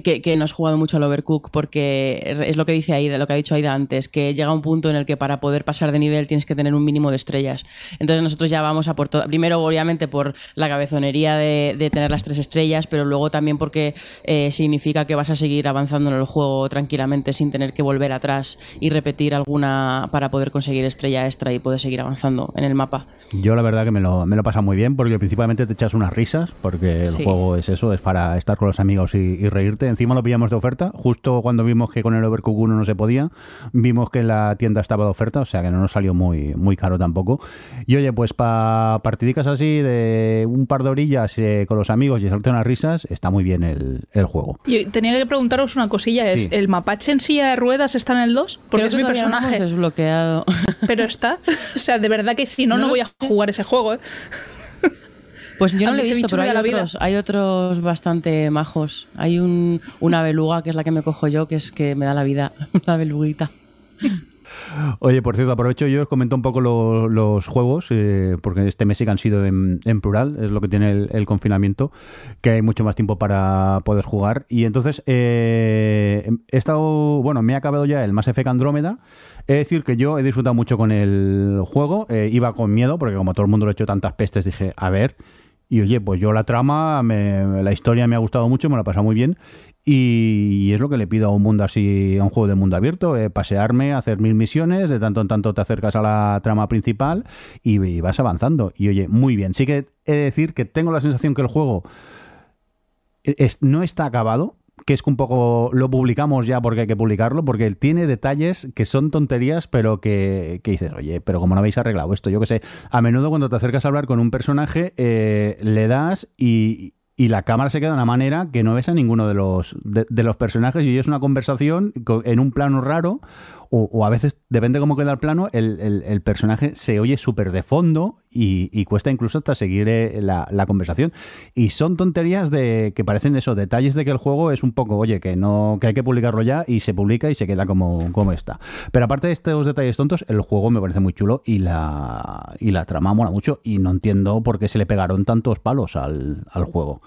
que, que no has jugado mucho al Overcook porque es lo que dice Aida, lo que ha dicho Aida antes, que llega un punto en el que para poder pasar de nivel tienes que tener un mínimo de estrellas. Entonces nosotros ya vamos a por todo. Primero, obviamente, por la cabezonería de, de tener las tres estrellas, pero luego también porque eh, significa que vas a seguir avanzando en el juego tranquilamente sin tener que volver atrás y repetir alguna para poder conseguir estrella extra y poder seguir avanzando en el mapa. Yo la verdad que me lo, me lo pasa muy bien porque principalmente te echas unas risas porque el Sí. juego es eso, es para estar con los amigos y, y reírte. Encima lo pillamos de oferta, justo cuando vimos que con el Overcooked 1 no se podía, vimos que la tienda estaba de oferta, o sea que no nos salió muy, muy caro tampoco. Y oye, pues para partidicas así de un par de orillas eh, con los amigos y echarte unas risas, está muy bien el, el juego. Yo tenía que preguntaros una cosilla, es Sí. ¿el mapache en silla de ruedas está en el 2? Porque Creo es que mi no personaje. hemos desbloqueado. Pero está. O sea, de verdad que si no, No no, voy a sé. jugar ese juego, ¿eh? Pues yo no lo he visto, pero hay la vida. otros, hay otros bastante majos. Hay un, una beluga que es la que me cojo yo, que es que me da la vida, <laughs> la beluguita. Oye, por cierto, aprovecho yo os comento un poco lo- los juegos, eh, porque este mes sí que han sido en, en plural, es lo que tiene el, el confinamiento, que hay mucho más tiempo para poder jugar. Y entonces eh, he estado, bueno, me ha acabado ya el Mass Effect Andrómeda. Es decir, que yo he disfrutado mucho con el juego, eh, iba con miedo, porque como todo el mundo lo ha hecho tantas pestes, dije, a ver. Y oye, pues yo la trama, la historia me ha gustado mucho, me la he pasado muy bien. Y es lo que le pido a un mundo así, a un juego de mundo abierto, eh, pasearme, hacer mil misiones, de tanto en tanto te acercas a la trama principal y, vas avanzando. Y oye, muy bien. Sí que he de decir que tengo la sensación que el juego es- no está acabado, que es un poco lo publicamos ya porque hay que publicarlo, porque tiene detalles que son tonterías, pero que, que dices, oye, pero como no habéis arreglado esto, yo que sé, a menudo cuando te acercas a hablar con un personaje, eh, le das y, y la cámara se queda de una manera que no ves a ninguno de los, de, los personajes y es una conversación co- en un plano raro o, a veces, depende cómo queda el plano, el, personaje se oye súper de fondo y, cuesta incluso hasta seguir eh, la, la conversación. Y son tonterías de que parecen esos detalles de que el juego es un poco, oye, que no que hay que publicarlo ya y se publica y se queda como, como está. Pero aparte de estos detalles tontos, el juego me parece muy chulo y la, y la trama mola mucho y no entiendo por qué se le pegaron tantos palos al, al juego.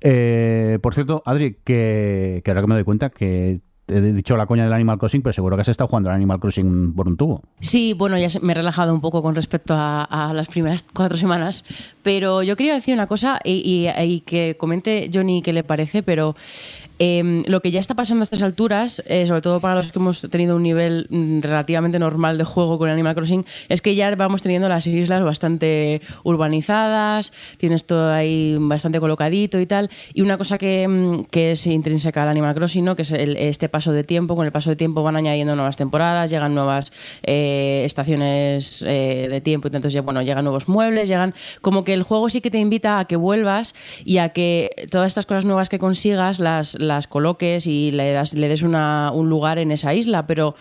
Eh, por cierto, Adri, que, que ahora que me doy cuenta que te he dicho la coña del Animal Crossing, pero seguro que has estado jugando al Animal Crossing por un tubo. Sí, bueno, ya me he relajado un poco con respecto a, las primeras cuatro semanas, pero yo quería decir una cosa y, que comente Johnny qué le parece, pero eh, lo que ya está pasando a estas alturas, eh, sobre todo para los que hemos tenido un nivel mm, relativamente normal de juego con Animal Crossing, es que ya vamos teniendo las islas bastante urbanizadas, tienes todo ahí bastante colocadito y tal, y una cosa que, mm, que es intrínseca al Animal Crossing, ¿no? que es el- este paso de tiempo, con el paso de tiempo van añadiendo nuevas temporadas, llegan nuevas eh, estaciones eh, de tiempo, y entonces bueno, llegan nuevos muebles, llegan como que el juego sí que te invita a que vuelvas y a que todas estas cosas nuevas que consigas las, las coloques y le, das, le des un lugar en esa isla, pero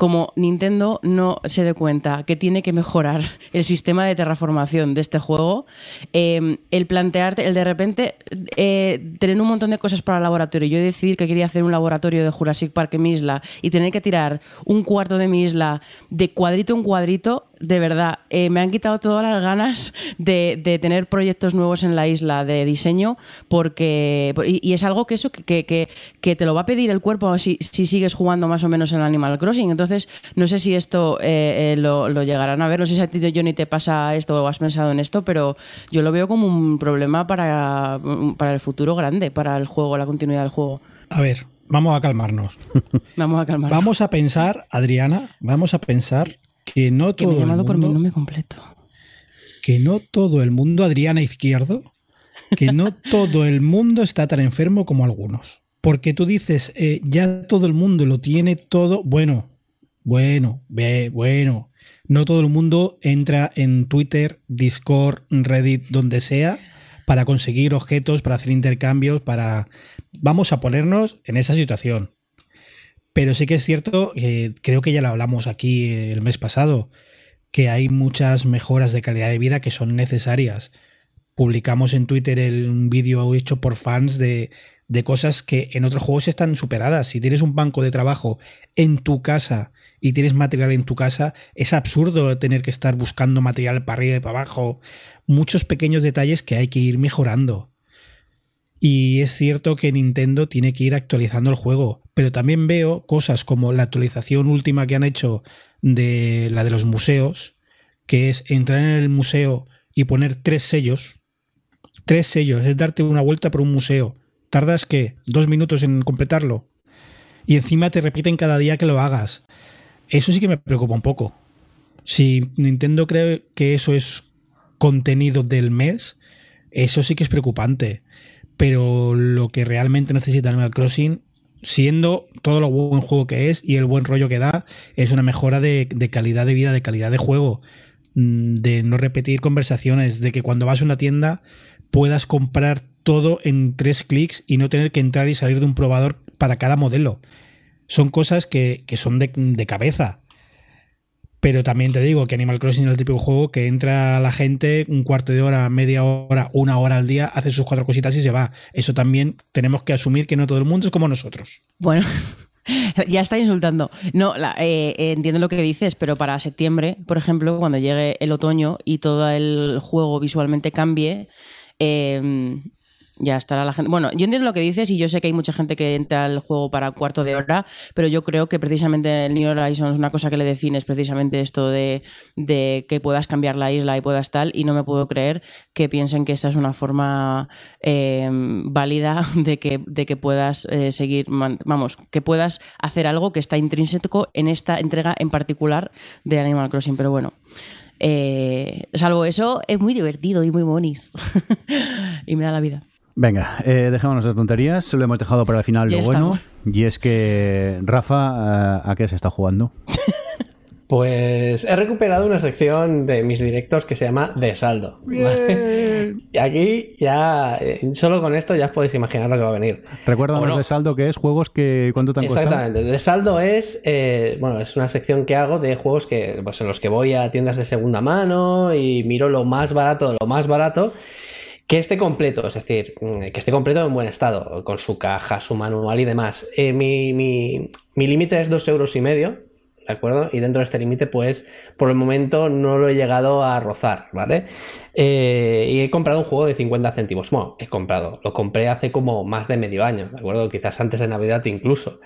como Nintendo no se dé cuenta que tiene que mejorar <laughs> el sistema de terraformación de este juego, eh, el plantearte, el de repente eh, tener un montón de cosas para el laboratorio, yo decidir que quería hacer un laboratorio de Jurassic Park en mi isla y tener que tirar un cuarto de mi isla de cuadrito en cuadrito, de verdad, eh, me han quitado todas las ganas de, de tener proyectos nuevos en la isla de diseño, porque y, y es algo que eso que, que, que te lo va a pedir el cuerpo si, si sigues jugando más o menos en Animal Crossing. Entonces, no sé si esto eh, eh, lo, lo llegarán a ver, no sé si a ti, Johnny, te pasa esto o has pensado en esto, pero yo lo veo como un problema para, para el futuro grande, para el juego, la continuidad del juego. A ver, vamos a calmarnos. <laughs> Vamos a calmar. Vamos a pensar, Adriana, vamos a pensar que no que me he todo el por mi mundo, nombre completo. que no todo el mundo, Adriana Izquierdo, que no <laughs> todo el mundo está tan enfermo como algunos. porque tú dices, eh, ya todo el mundo lo tiene todo, bueno, bueno, ve, bueno. No todo el mundo entra en Twitter, Discord, Reddit, donde sea, para conseguir objetos, para hacer intercambios, para... Vamos a ponernos en esa situación. Pero sí que es cierto, creo que ya lo hablamos aquí el mes pasado, que hay muchas mejoras de calidad de vida que son necesarias. Publicamos en Twitter el, un vídeo hecho por fans de, de cosas que en otros juegos están superadas. Si tienes un banco de trabajo en tu casa y tienes material en tu casa, es absurdo tener que estar buscando material para arriba y para abajo. Muchos pequeños detalles que hay que ir mejorando. Y es cierto que Nintendo tiene que ir actualizando el juego, pero también veo cosas como la actualización última que han hecho de la de los museos, que es entrar en el museo y poner tres sellos. Tres sellos, es darte una vuelta por un museo. Tardas que dos minutos en completarlo. Y encima te repiten cada día que lo hagas. Eso sí que me preocupa un poco. Si Nintendo cree que eso es contenido del mes, eso sí que es preocupante. Pero lo que realmente necesita Animal Crossing, siendo todo lo buen juego que es y el buen rollo que da, es una mejora de, calidad de vida, de calidad de juego, mm, de no repetir conversaciones, de que cuando vas a una tienda puedas comprar todo en tres clics y no tener que entrar y salir de un probador para cada modelo son cosas que, que son de, cabeza. Pero también te digo que Animal Crossing es el típico juego que entra la gente un cuarto de hora, media hora, una hora al día, hace sus cuatro cositas y se va. Eso también tenemos que asumir que no todo el mundo es como nosotros. Bueno. <laughs> Ya está insultando. No, eh, entiendo lo que dices, pero para septiembre, por ejemplo, cuando llegue el otoño y todo el juego visualmente cambie, eh, ya estará la gente. Bueno, yo entiendo lo que dices y yo sé que hay mucha gente que entra al juego para cuarto de hora, pero yo creo que precisamente el New Horizons una cosa que le define es precisamente esto de, de, que puedas cambiar la isla y puedas tal, y no me puedo creer que piensen que esta es una forma eh, válida de que, de que puedas eh, seguir, vamos, que puedas hacer algo que está intrínseco en esta entrega en particular de Animal Crossing, pero bueno. Eh, salvo eso, es muy divertido y muy monis. <laughs> y me da la vida. Venga, eh, dejémonos de tonterías, lo hemos dejado para el final Ya lo bueno. estamos. Y es que, Rafa, eh, ¿a qué se está jugando? <laughs> Pues he recuperado una sección de mis directos que se llama De Saldo. ¿vale? <laughs> Y aquí ya, eh, solo con esto ya os podéis imaginar lo que va a venir. Recuérdanos ¿O no? de saldo que es juegos que cuánto te han costado. Exactamente. De saldo es, eh, bueno, es una sección que hago de juegos que, pues en los que voy a tiendas de segunda mano y miro lo más barato de lo más barato. Que esté completo, es decir, mm, que esté completo en buen estado, con su caja, su manual y demás. Eh, mi mi- mi límite es dos euros y medio, ¿de acuerdo? Y dentro de este límite, pues, por el momento no lo he llegado a rozar, ¿vale? Eh, y he comprado un juego de 50 céntimos. Bueno, he comprado, lo compré hace como más de medio año, ¿de acuerdo? Quizás antes de Navidad incluso,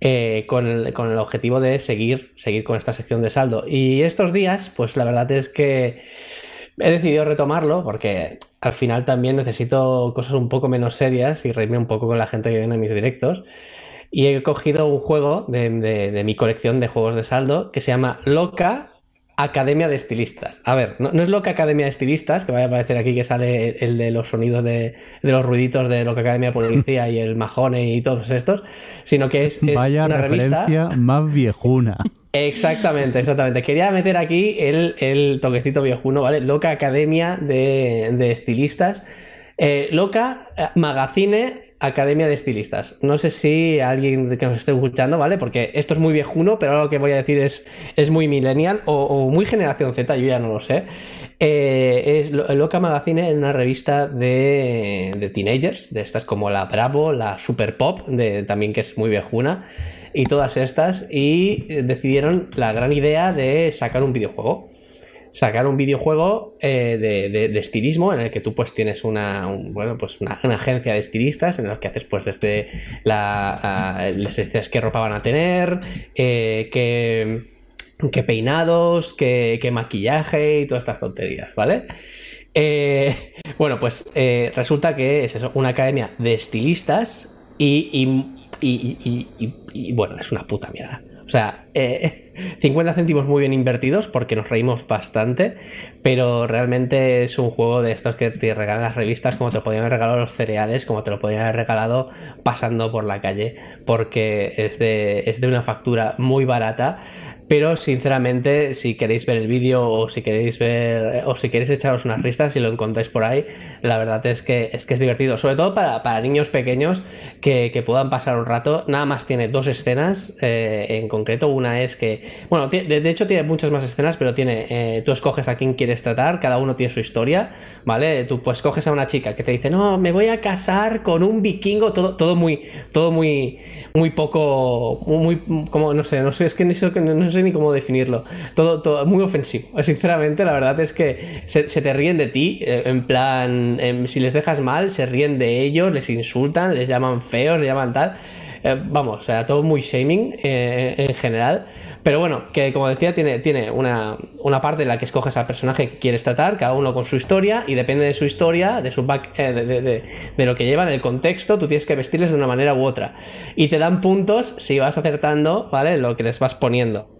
eh, con, el, con el objetivo de seguir, seguir con esta sección de saldo. Y estos días, pues la verdad es que he decidido retomarlo porque al final también necesito cosas un poco menos serias y reírme un poco con la gente que viene a mis directos. Y he cogido un juego de, de- de mi colección de juegos de saldo que se llama Loca Academia de Estilistas. A ver, no, no es Loca Academia de Estilistas, que vaya a aparecer aquí que sale el de los sonidos de, de los ruiditos de Loca Academia de Policía y el Majone y todos estos, sino que es, es Vaya una revista. referencia más viejuna. Exactamente, exactamente. Quería meter aquí el, el toquecito viejuno, ¿vale? Loca Academia de, de Estilistas. Eh, Loca eh, Magazine Academia de Estilistas. No sé si alguien que nos esté escuchando, ¿vale? Porque esto es muy viejuno, pero lo que voy a decir es, es muy millennial o, muy generación Z, yo ya no lo sé. Eh, es Lo- Loca Magazine es una revista de, de teenagers, de estas como la Bravo, la Super Pop, de, también que es muy viejuna, y todas estas, y eh, decidieron la gran idea de sacar un videojuego. Sacar un videojuego eh, de, estilismo en el que tú pues tienes una, un- bueno, pues una, agencia de estilistas en los que haces pues desde la, a- dices qué ropa van a tener, eh, qué, qué peinados, qué, qué maquillaje y todas estas tonterías, ¿vale? Eh, bueno, pues eh, resulta que es eso, una academia de estilistas y- y- y- y, bueno, es una puta mierda. O sea, <laughs> 50 céntimos muy bien invertidos porque nos reímos bastante, pero realmente es un juego de estos que te regalan las revistas como te lo podían haber regalado los cereales, como te lo podían haber regalado pasando por la calle, porque es de, es de una factura muy barata pero sinceramente, si queréis ver el vídeo o si queréis ver o si queréis echaros unas ristas y lo encontráis por ahí, la verdad es que es que es divertido, sobre todo para, para niños pequeños que, que, puedan pasar un rato. Nada más tiene dos escenas eh, en concreto. Una es que, bueno, de, hecho tiene muchas más escenas, pero tiene, eh, tú escoges a quién quieres tratar, cada uno tiene su historia, ¿vale? Tú pues coges a una chica que te dice, no, me voy a casar con un vikingo, todo, todo muy, todo muy, muy poco, muy, como, no sé, no sé, es que no sé, no sé ni cómo definirlo. Todo, todo muy ofensivo. <laughs> Sinceramente, la verdad es que se, te ríen de ti. eh, En plan, em, si les dejas mal, se ríen de ellos, les insultan, les llaman feos, les llaman tal. Eh, vamos, o sea, todo muy shaming eh, en general. Pero bueno, que como decía, tiene, tiene una, una, parte en la que escoges al personaje que quieres tratar, cada uno con su historia, y depende de su historia, de su back, eh, de, de, lo que llevan, el contexto, tú tienes que vestirles de una manera u otra. Y te dan puntos si vas acertando, ¿vale? Lo que les vas poniendo.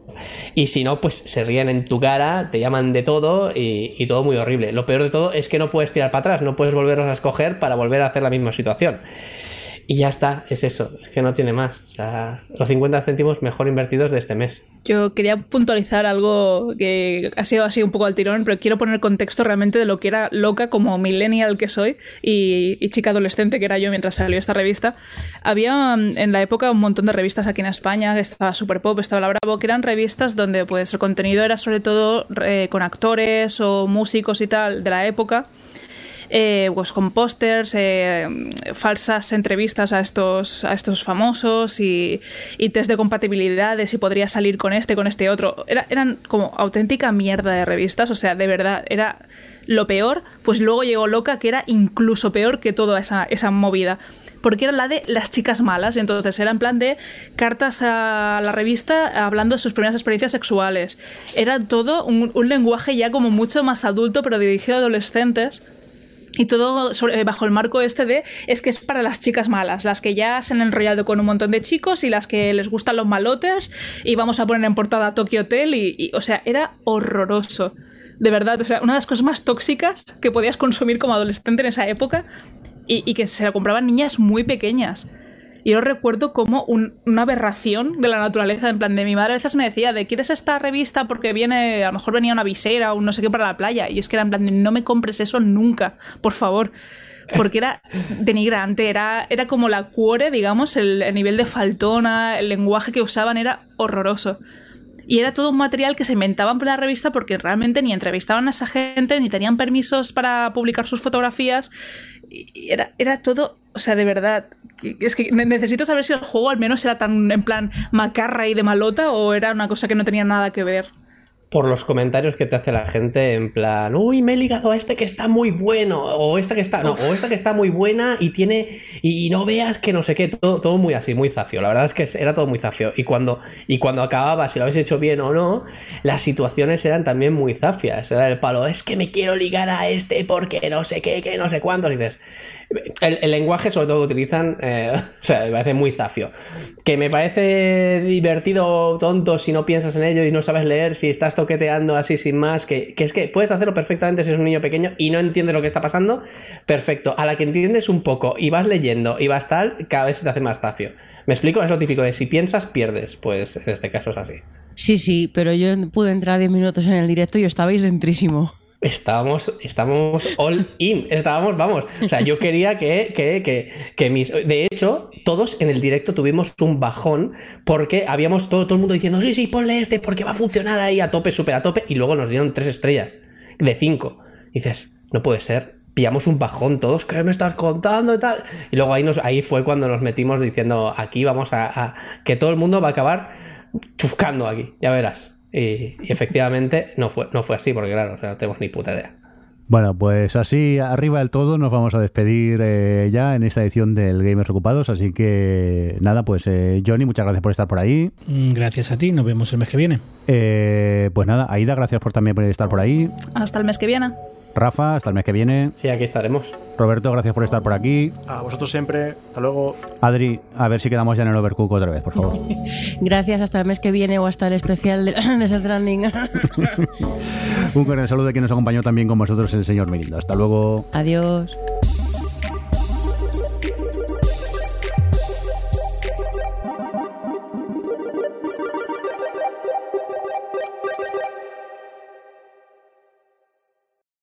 Y si no, pues se ríen en tu cara, te llaman de todo y, y, todo muy horrible. Lo peor de todo es que no puedes tirar para atrás, no puedes volverlos a escoger para volver a hacer la misma situación. Y ya está, es eso, es que no tiene más. O sea, los 50 céntimos mejor invertidos de este mes. Yo quería puntualizar algo que ha sido así un poco al tirón, pero quiero poner contexto realmente de lo que era loca como millennial que soy y, chica adolescente que era yo mientras salió esta revista. Había en la época un montón de revistas aquí en España, que estaba Super Pop, estaba La Bravo, que eran revistas donde pues el contenido era sobre todo eh, con actores o músicos y tal de la época eh, pues con pósters, eh, falsas entrevistas a estos, a estos famosos y, y, test de compatibilidad de si podría salir con este, con este otro. Era, eran como auténtica mierda de revistas, o sea, de verdad, era lo peor. Pues luego llegó Loca, que era incluso peor que toda esa, esa movida porque era la de las chicas malas. Entonces era en plan de cartas a la revista hablando de sus primeras experiencias sexuales. Era todo un lenguaje ya como mucho más adulto, pero dirigido a adolescentes. Y todo sobre, bajo el marco este de es que es para las chicas malas, las que ya se han enrollado con un montón de chicos y las que les gustan los malotes y vamos a poner en portada Tokyo Hotel y, o sea, era horroroso. De verdad, o sea, una de las cosas más tóxicas que podías consumir como adolescente en esa época y que se la compraban niñas muy pequeñas. Y yo recuerdo como un, una aberración de la naturaleza, en plan de mi madre a veces me decía de ¿quieres esta revista? porque viene, a lo mejor venía una visera o un no sé qué para la playa. Y es que era en plan no me compres eso nunca, por favor. Porque era denigrante, era, era como la cuore, digamos, el, el nivel de faltona, el lenguaje que usaban era horroroso. Y era todo un material que se inventaban para la revista porque realmente ni entrevistaban a esa gente, ni tenían permisos para publicar sus fotografías. Era, era todo, o sea, de verdad. Es que necesito saber si el juego al menos era tan en plan macarra y de malota o era una cosa que no tenía nada que ver por los comentarios que te hace la gente en plan, uy, me he ligado a este que está muy bueno, o esta que está, no, o esta que está muy buena y tiene, y no veas que no sé qué, todo, todo muy así, muy zafio. La verdad es que era todo muy zafio. Y cuando, y cuando acababa, si lo habéis hecho bien o no, las situaciones eran también muy zafias. Era el palo, es que me quiero ligar a este porque no sé qué, que no sé cuántos. Y dices, el, lenguaje, sobre todo, que utilizan, eh, <laughs> o sea, me parece muy zafio. Que me parece divertido, tonto, si no piensas en ello y no sabes leer, si estás toqueteando así sin más, que, que, es que puedes hacerlo perfectamente si eres un niño pequeño y no entiendes lo que está pasando, perfecto. A la que entiendes un poco y vas leyendo y vas tal, cada vez se te hace más zafio. ¿Me explico? Es lo típico de si piensas, pierdes. Pues en este caso es así. Sí, sí, pero yo pude entrar 10 minutos en el directo y estabais dentrísimo. Estábamos, estábamos all in, estábamos, vamos. O sea, yo quería que, que, que, que, mis. De hecho, todos en el directo tuvimos un bajón porque habíamos todo, todo el mundo diciendo, sí, sí, ponle este porque va a funcionar ahí a tope, súper a tope. Y luego nos dieron tres estrellas de cinco. Dices, no puede ser. Pillamos un bajón todos, ¿qué me estás contando y tal? Y luego ahí, nos, ahí fue cuando nos metimos diciendo, aquí vamos a, a que todo el mundo va a acabar chuscando aquí, ya verás. Y, y, efectivamente no fue, no fue así, porque claro, o sea, no tenemos ni puta idea. Bueno, pues así arriba del todo nos vamos a despedir eh, ya en esta edición del Gamers Ocupados. Así que nada, pues eh, Johnny, muchas gracias por estar por ahí. Gracias a ti, nos vemos el mes que viene. Eh, pues nada, Aida, gracias por también por estar por ahí. Hasta el mes que viene. Rafa, hasta el mes que viene. Sí, aquí estaremos. Roberto, gracias por estar por aquí. A vosotros siempre. Hasta luego. Adri, a ver si quedamos ya en el Overcook otra vez, por favor. <laughs> Gracias, hasta el mes que viene o hasta el especial de, <laughs> de. <laughs> Un cordial saludo de quien nos acompañó también con vosotros el señor Mirindo. Hasta luego. Adiós.